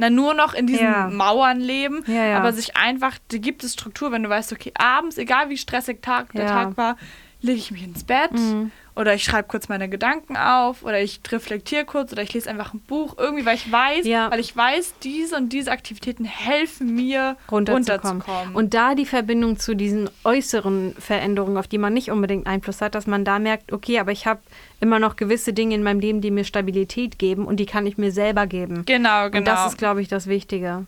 na, nur noch in diesen ja. Mauern leben, ja, aber sich einfach, die gibt es Struktur, wenn du weißt, okay, abends, egal wie stressig Tag, der Tag war, lege ich mich ins Bett mhm. oder ich schreibe kurz meine Gedanken auf oder ich reflektiere kurz oder ich lese einfach ein Buch, irgendwie, weil ich weiß, ja. weil ich weiß, diese und diese Aktivitäten helfen mir runterzukommen. runterzukommen. Und da die Verbindung zu diesen äußeren Veränderungen, auf die man nicht unbedingt Einfluss hat, dass man da merkt, okay, aber ich habe immer noch gewisse Dinge in meinem Leben, die mir Stabilität geben und die kann ich mir selber geben. Genau, genau. Und das ist, glaube ich, das Wichtige.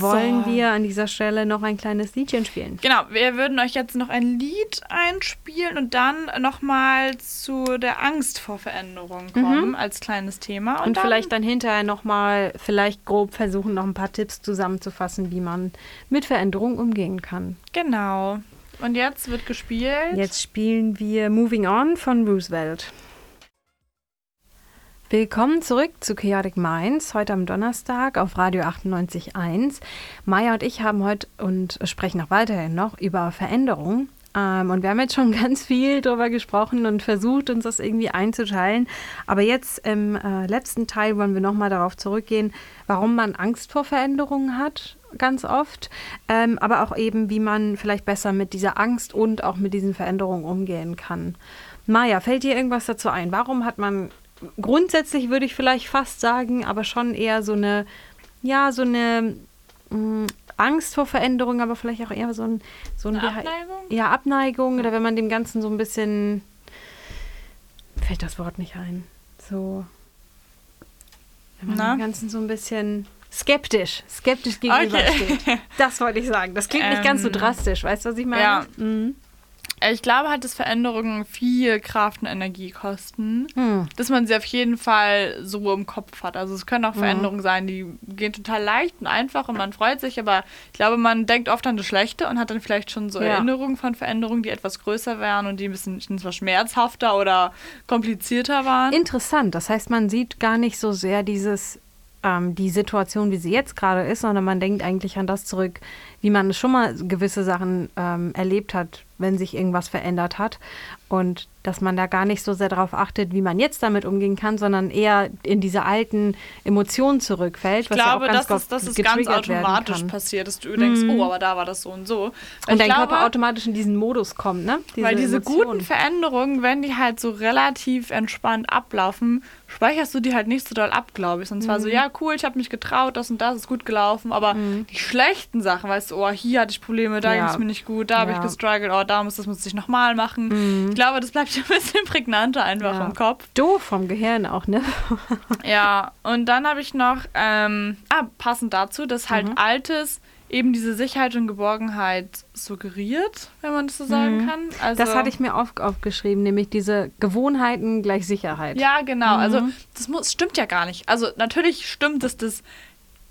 Wollen so. wir an dieser Stelle noch ein kleines Liedchen spielen? Genau, wir würden euch jetzt noch ein Lied einspielen und dann nochmal zu der Angst vor Veränderung kommen mhm. als kleines Thema. Und, und dann vielleicht dann hinterher nochmal, vielleicht grob versuchen, noch ein paar Tipps zusammenzufassen, wie man mit Veränderung umgehen kann. Genau. Und jetzt wird gespielt. Jetzt spielen wir Moving On von Roosevelt. Willkommen zurück zu Chaotic Minds, heute am Donnerstag auf Radio 98.1. Maya und ich haben heute und sprechen auch weiterhin noch über Veränderung. Ähm, und wir haben jetzt schon ganz viel darüber gesprochen und versucht, uns das irgendwie einzuteilen. Aber jetzt im äh, letzten Teil wollen wir nochmal darauf zurückgehen, warum man Angst vor Veränderungen hat ganz oft, ähm, aber auch eben, wie man vielleicht besser mit dieser Angst und auch mit diesen Veränderungen umgehen kann. Maja, fällt dir irgendwas dazu ein? Warum hat man grundsätzlich, würde ich vielleicht fast sagen, aber schon eher so eine, ja, so eine mh, mm, Angst vor Veränderung, aber vielleicht auch eher so ein, so ein Abneigung? Ja, Abneigung oder wenn man dem Ganzen so ein bisschen, fällt das Wort nicht ein, so Wenn man Na? dem Ganzen so ein bisschen skeptisch, skeptisch gegenübersteht. Okay. Das wollte ich sagen. Das klingt ähm, nicht ganz so ähm, drastisch, weißt du, was ich meine? Ja. Mhm. Ich glaube halt, dass Veränderungen viel Kraft und Energie kosten, hm. dass man sie auf jeden Fall so im Kopf hat. Also es können auch hm. Veränderungen sein, die gehen total leicht und einfach und man freut sich, aber ich glaube, man denkt oft an das Schlechte und hat dann vielleicht schon so ja. Erinnerungen von Veränderungen, die etwas größer wären und die ein bisschen zwar schmerzhafter oder komplizierter waren. Interessant. Das heißt, man sieht gar nicht so sehr dieses ähm, die Situation, wie sie jetzt gerade ist, sondern man denkt eigentlich an das zurück, wie man schon mal gewisse Sachen ähm, erlebt hat, wenn sich irgendwas verändert hat. Und dass man da gar nicht so sehr darauf achtet, wie man jetzt damit umgehen kann, sondern eher in diese alten Emotionen zurückfällt. Ich glaube, ja das, ist, das ist ganz automatisch passiert, dass du denkst, mm. oh, aber da war das so und so. Weil und dein glaube, Körper automatisch in diesen Modus kommt, ne? Diese weil diese Emotionen. guten Veränderungen, wenn die halt so relativ entspannt ablaufen, speicherst du die halt nicht so doll ab, glaube ich. Und zwar mhm. so, ja, cool, ich habe mich getraut, das und das ist gut gelaufen, aber mhm. die schlechten Sachen, weißt du, oh, hier hatte ich Probleme, da ja. ging es mir nicht gut, da habe ich gestruggelt, oh, da muss das muss ich nochmal machen. Mhm. Ich glaube, das bleibt ein bisschen prägnanter einfach ja. im Kopf. Doof vom Gehirn auch, ne? ja, und dann habe ich noch, ähm, ah, passend dazu, dass halt mhm. altes eben diese Sicherheit und Geborgenheit suggeriert, wenn man das so sagen mhm. kann. Also, das hatte ich mir oft aufgeschrieben, nämlich diese Gewohnheiten gleich Sicherheit. Ja, genau. Also mhm. Das muss, stimmt ja gar nicht. Also natürlich stimmt es, dass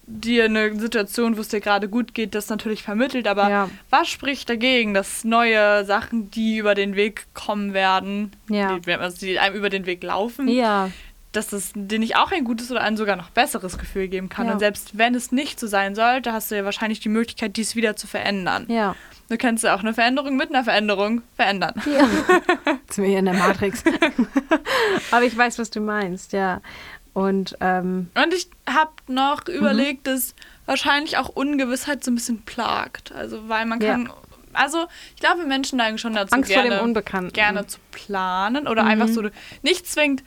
dir eine Situation, wo es dir gerade gut geht, das natürlich vermittelt, aber ja. was spricht dagegen, dass neue Sachen, die über den Weg kommen werden, ja. die, also die einem über den Weg laufen, ja dass es dir nicht auch ein gutes oder ein sogar noch besseres Gefühl geben kann. Und selbst wenn es nicht so sein sollte, hast du ja wahrscheinlich die Möglichkeit, dies wieder zu verändern. Ja. Du kannst ja auch eine Veränderung mit einer Veränderung verändern. Ja. Jetzt wir hier in der Matrix. Aber ich weiß, was du meinst, ja. Und, ähm, Und ich habe noch mhm. überlegt, dass wahrscheinlich auch Ungewissheit so ein bisschen plagt. Also, weil man kann. Ja. Also, ich glaube, Menschen neigen schon dazu, Angst gerne, vor dem Unbekannten. gerne zu planen oder mhm. einfach so nicht zwingend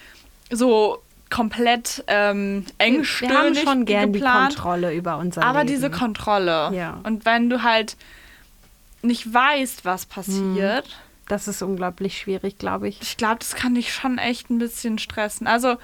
so komplett ähm, engstirnig Wir haben schon gern geplant, die Kontrolle über unser aber Leben. diese Kontrolle. Ja. Und wenn du halt nicht weißt, was passiert. Hm. Das ist unglaublich schwierig, glaube ich. Ich glaube, das kann dich schon echt ein bisschen stressen. Also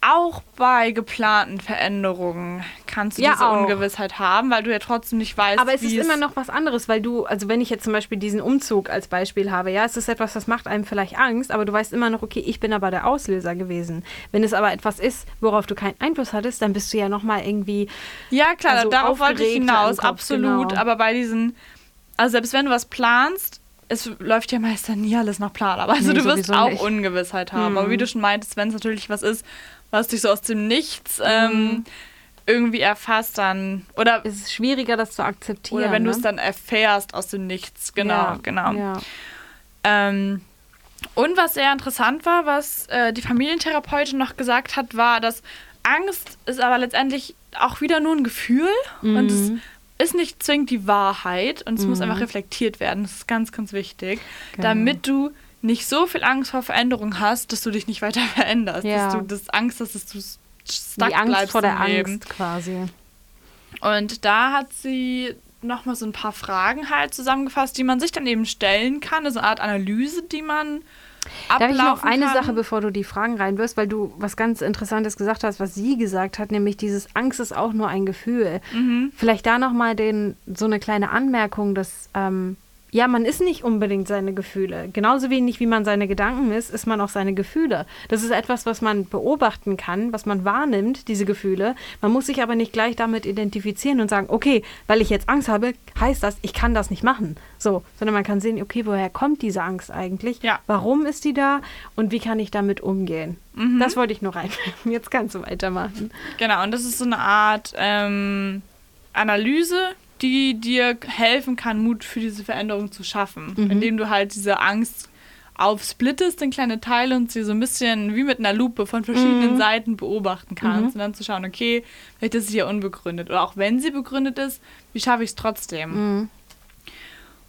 auch bei geplanten Veränderungen kannst du ja, diese auch. Ungewissheit haben, weil du ja trotzdem nicht weißt, Aber es ist immer noch was anderes, weil du, also wenn ich jetzt zum Beispiel diesen Umzug als Beispiel habe, ja, es ist etwas, das macht einem vielleicht Angst, aber du weißt immer noch, okay, ich bin aber der Auslöser gewesen. Wenn es aber etwas ist, worauf du keinen Einfluss hattest, dann bist du ja nochmal irgendwie. Ja, klar, also darauf wollte ich hinaus, Kopf, absolut. Genau. Aber bei diesen, also selbst wenn du was planst, es läuft ja meist nie alles nach Plan. Aber also nee, du wirst auch nicht. Ungewissheit haben. Hm. Aber wie du schon meintest, wenn es natürlich was ist, was dich so aus dem Nichts ähm, mhm. irgendwie erfasst, dann. Oder es ist schwieriger, das zu akzeptieren. Oder wenn ne? du es dann erfährst aus dem Nichts. Genau, ja, genau. Ja. Ähm, und was sehr interessant war, was äh, die Familientherapeutin noch gesagt hat, war, dass Angst ist aber letztendlich auch wieder nur ein Gefühl mhm. und es ist nicht zwingend die Wahrheit und es mhm. muss einfach reflektiert werden. Das ist ganz, ganz wichtig, genau. damit du nicht so viel Angst vor Veränderung hast, dass du dich nicht weiter veränderst. Ja. Dass du das Angst hast, dass du stuck Die Angst bleibst vor der Leben. Angst quasi. Und da hat sie nochmal so ein paar Fragen halt zusammengefasst, die man sich dann eben stellen kann. Also eine Art Analyse, die man Darf ich noch eine kann? Sache, bevor du die Fragen reinwirfst, weil du was ganz Interessantes gesagt hast, was sie gesagt hat, nämlich dieses Angst ist auch nur ein Gefühl. Mhm. Vielleicht da nochmal so eine kleine Anmerkung, dass ähm, ja, man ist nicht unbedingt seine Gefühle. Genauso wenig wie man seine Gedanken ist, ist man auch seine Gefühle. Das ist etwas, was man beobachten kann, was man wahrnimmt, diese Gefühle. Man muss sich aber nicht gleich damit identifizieren und sagen, okay, weil ich jetzt Angst habe, heißt das, ich kann das nicht machen. So, sondern man kann sehen, okay, woher kommt diese Angst eigentlich? Ja. Warum ist die da und wie kann ich damit umgehen? Mhm. Das wollte ich nur reinwerfen. Jetzt kannst du weitermachen. Genau, und das ist so eine Art ähm, Analyse, die dir helfen kann, Mut für diese Veränderung zu schaffen. Mhm. Indem du halt diese Angst aufsplittest in kleine Teile und sie so ein bisschen wie mit einer Lupe von verschiedenen mhm. Seiten beobachten kannst mhm. und dann zu schauen, okay, vielleicht ist sie ja unbegründet. Oder auch wenn sie begründet ist, wie schaffe ich es trotzdem? Mhm.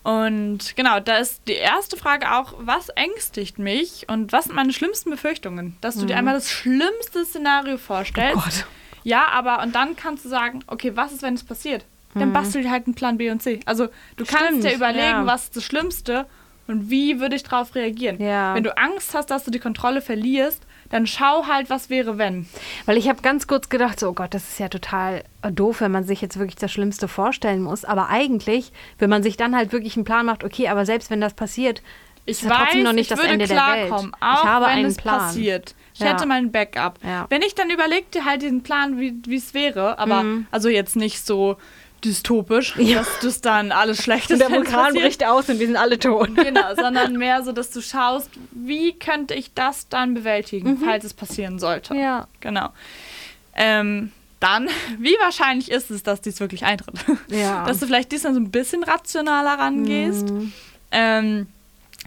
Und genau, da ist die erste Frage auch, was ängstigt mich und was sind meine schlimmsten Befürchtungen? Dass du dir mhm. einmal das schlimmste Szenario vorstellst. Oh Gott. Ja, aber und dann kannst du sagen, okay, was ist, wenn es passiert? Dann mhm. bastel dir halt einen Plan B und C. Also du Stimmt, kannst dir überlegen, ja. was ist das Schlimmste und wie würde ich darauf reagieren. Ja. Wenn du Angst hast, dass du die Kontrolle verlierst, dann schau halt, was wäre, wenn. Weil ich habe ganz kurz gedacht, so, oh Gott, das ist ja total doof, wenn man sich jetzt wirklich das Schlimmste vorstellen muss. Aber eigentlich, wenn man sich dann halt wirklich einen Plan macht, okay, aber selbst wenn das passiert, Ich ist ja trotzdem weiß, noch nicht ich das würde Ende der Welt. klarkommen, auch ich habe wenn einen es Plan. passiert. Ich Ja. hätte meinen Backup. Ja. Wenn ich dann überlegte halt diesen Plan, wie wie es wäre, aber Mhm. also jetzt nicht so dystopisch, Ja. dass das dann alles schlecht Und ist. der wenn es Vulkan passiert. bricht aus und wir sind alle tot. Genau, sondern mehr so, dass du schaust, wie könnte ich das dann bewältigen, falls es passieren sollte. Mhm. Ja. Genau. Ähm, dann, wie wahrscheinlich ist es, dass dies wirklich eintritt? Ja. Dass du vielleicht diesmal so ein bisschen rationaler rangehst. Mhm. Ähm,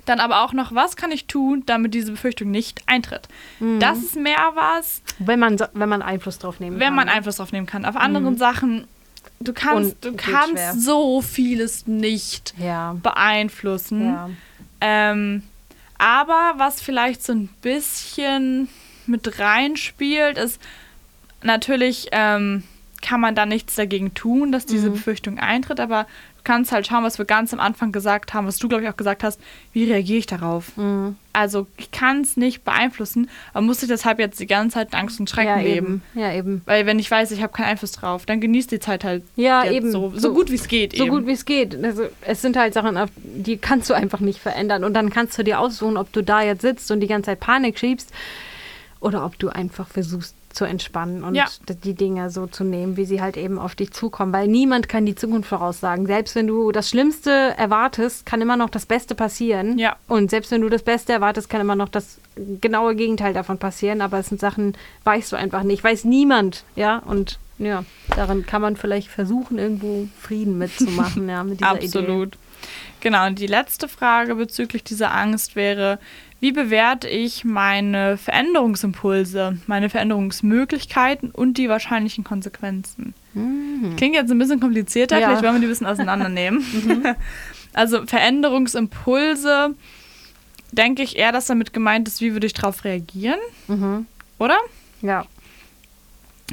dann aber auch noch, was kann ich tun, damit diese Befürchtung nicht eintritt? Mhm. Das ist mehr was, Wenn man, wenn man Einfluss drauf nehmen wenn kann. man Einfluss drauf nehmen kann. Auf anderen Sachen, du kannst, du kannst schwer. so vieles nicht Ja. beeinflussen. ja. Ähm, aber was vielleicht so ein bisschen mit reinspielt, ist natürlich ähm, kann man da nichts dagegen tun, dass diese Mhm. Befürchtung eintritt, aber kannst halt schauen, was wir ganz am Anfang gesagt haben, was du, glaube ich, auch gesagt hast, wie reagiere ich darauf? Mhm. Also ich kann es nicht beeinflussen, aber muss ich deshalb jetzt die ganze Zeit in Angst und Schrecken Ja, leben. eben. Ja, eben. Weil wenn ich weiß, ich habe keinen Einfluss drauf, dann genießt die Zeit halt Ja, eben. so, so gut wie es geht. So eben. gut wie es geht. Also es sind halt Sachen, die kannst du einfach nicht verändern. Und dann kannst du dir aussuchen, ob du da jetzt sitzt und die ganze Zeit Panik schiebst oder ob du einfach versuchst zu entspannen und Ja. die Dinge so zu nehmen, wie sie halt eben auf dich zukommen. Weil niemand kann die Zukunft voraussagen. Selbst wenn du das Schlimmste erwartest, kann immer noch das Beste passieren. Ja. Und selbst wenn du das Beste erwartest, kann immer noch das genaue Gegenteil davon passieren. Aber es sind Sachen, weißt du einfach nicht. Weiß niemand. Ja, und ja, daran kann man vielleicht versuchen, irgendwo Frieden mitzumachen, ja, mit dieser Idee. Absolut. Genau, und die letzte Frage bezüglich dieser Angst wäre, wie bewerte ich meine Veränderungsimpulse, meine Veränderungsmöglichkeiten und die wahrscheinlichen Konsequenzen? Klingt jetzt ein bisschen komplizierter, Mhm. Ja. Mhm. vielleicht wollen wir die ein bisschen auseinandernehmen. also Veränderungsimpulse, denke ich eher, dass damit gemeint ist, wie würde ich darauf reagieren, Mhm. oder? Ja.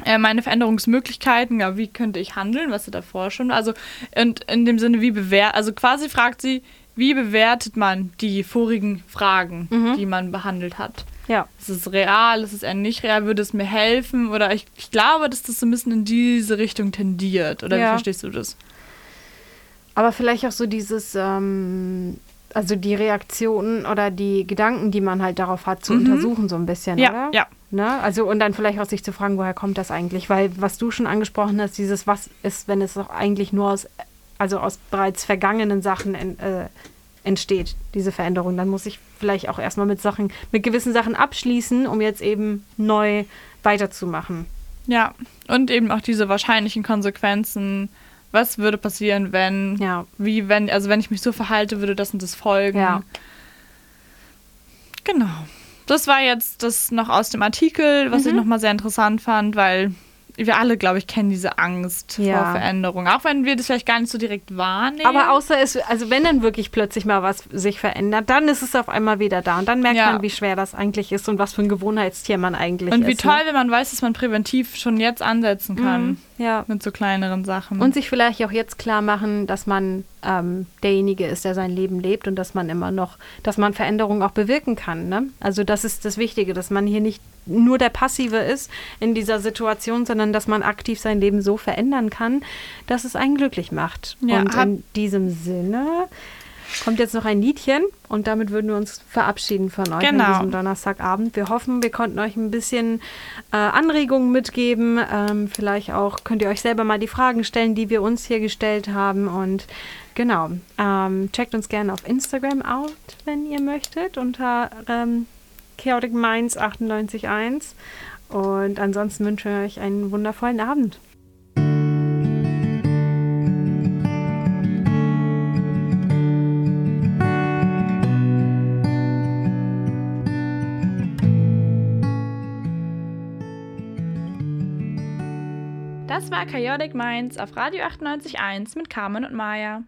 äh, meine Veränderungsmöglichkeiten, ja, wie könnte ich handeln, was sie davor schon, also und in dem Sinne, wie bewert, also quasi fragt sie, wie bewertet man die vorigen Fragen, Mhm. die man behandelt hat? Ja. Ist es real, ist es eher nicht real, würde es mir helfen? Oder ich, ich glaube, dass das so ein bisschen in diese Richtung tendiert. Oder wie Ja. verstehst du das? Aber vielleicht auch so dieses, ähm, also die Reaktionen oder die Gedanken, die man halt darauf hat, zu untersuchen, so ein bisschen, Ja, oder? ja. Ne? Also und dann vielleicht auch sich zu fragen, woher kommt das eigentlich? Weil was du schon angesprochen hast, dieses was ist, wenn es auch eigentlich nur aus, also aus bereits vergangenen Sachen en, äh, entsteht, diese Veränderung, dann muss ich vielleicht auch erstmal mit Sachen, mit gewissen Sachen abschließen, um jetzt eben neu weiterzumachen. Ja. Und eben auch diese wahrscheinlichen Konsequenzen. Was würde passieren, wenn, Ja. wie, wenn, also wenn ich mich so verhalte, würde das und das folgen. Ja. Genau. Das war jetzt das noch aus dem Artikel, was Mhm. ich nochmal sehr interessant fand, weil wir alle, glaube ich, kennen diese Angst Ja. vor Veränderung. Auch wenn wir das vielleicht gar nicht so direkt wahrnehmen. Aber außer es, also wenn dann wirklich plötzlich mal was sich verändert, dann ist es auf einmal wieder da und dann merkt Ja. man, wie schwer das eigentlich ist und was für ein Gewohnheitstier man eigentlich Und ist. wie toll, Ne? wenn man weiß, dass man präventiv schon jetzt ansetzen kann Mhm. Ja. mit so kleineren Sachen. Und sich vielleicht auch jetzt klar machen, dass man ähm, derjenige ist, der sein Leben lebt und dass man immer noch, dass man Veränderungen auch bewirken kann. Ne? Also das ist das Wichtige, dass man hier nicht nur der Passive ist in dieser Situation, sondern dass man aktiv sein Leben so verändern kann, dass es einen glücklich macht. Ja, und in diesem Sinne kommt jetzt noch ein Liedchen und damit würden wir uns verabschieden von euch Genau. an diesem Donnerstagabend. Wir hoffen, wir konnten euch ein bisschen äh, Anregungen mitgeben. Ähm, vielleicht auch könnt ihr euch selber mal die Fragen stellen, die wir uns hier gestellt haben. Und genau, ähm, checkt uns gerne auf Instagram out, wenn ihr möchtet, unter ähm, Chaotic Minds 98.1. Und ansonsten wünschen wir euch einen wundervollen Abend. Das war Chaotic Minds auf Radio 98.1 mit Carmen und Maya.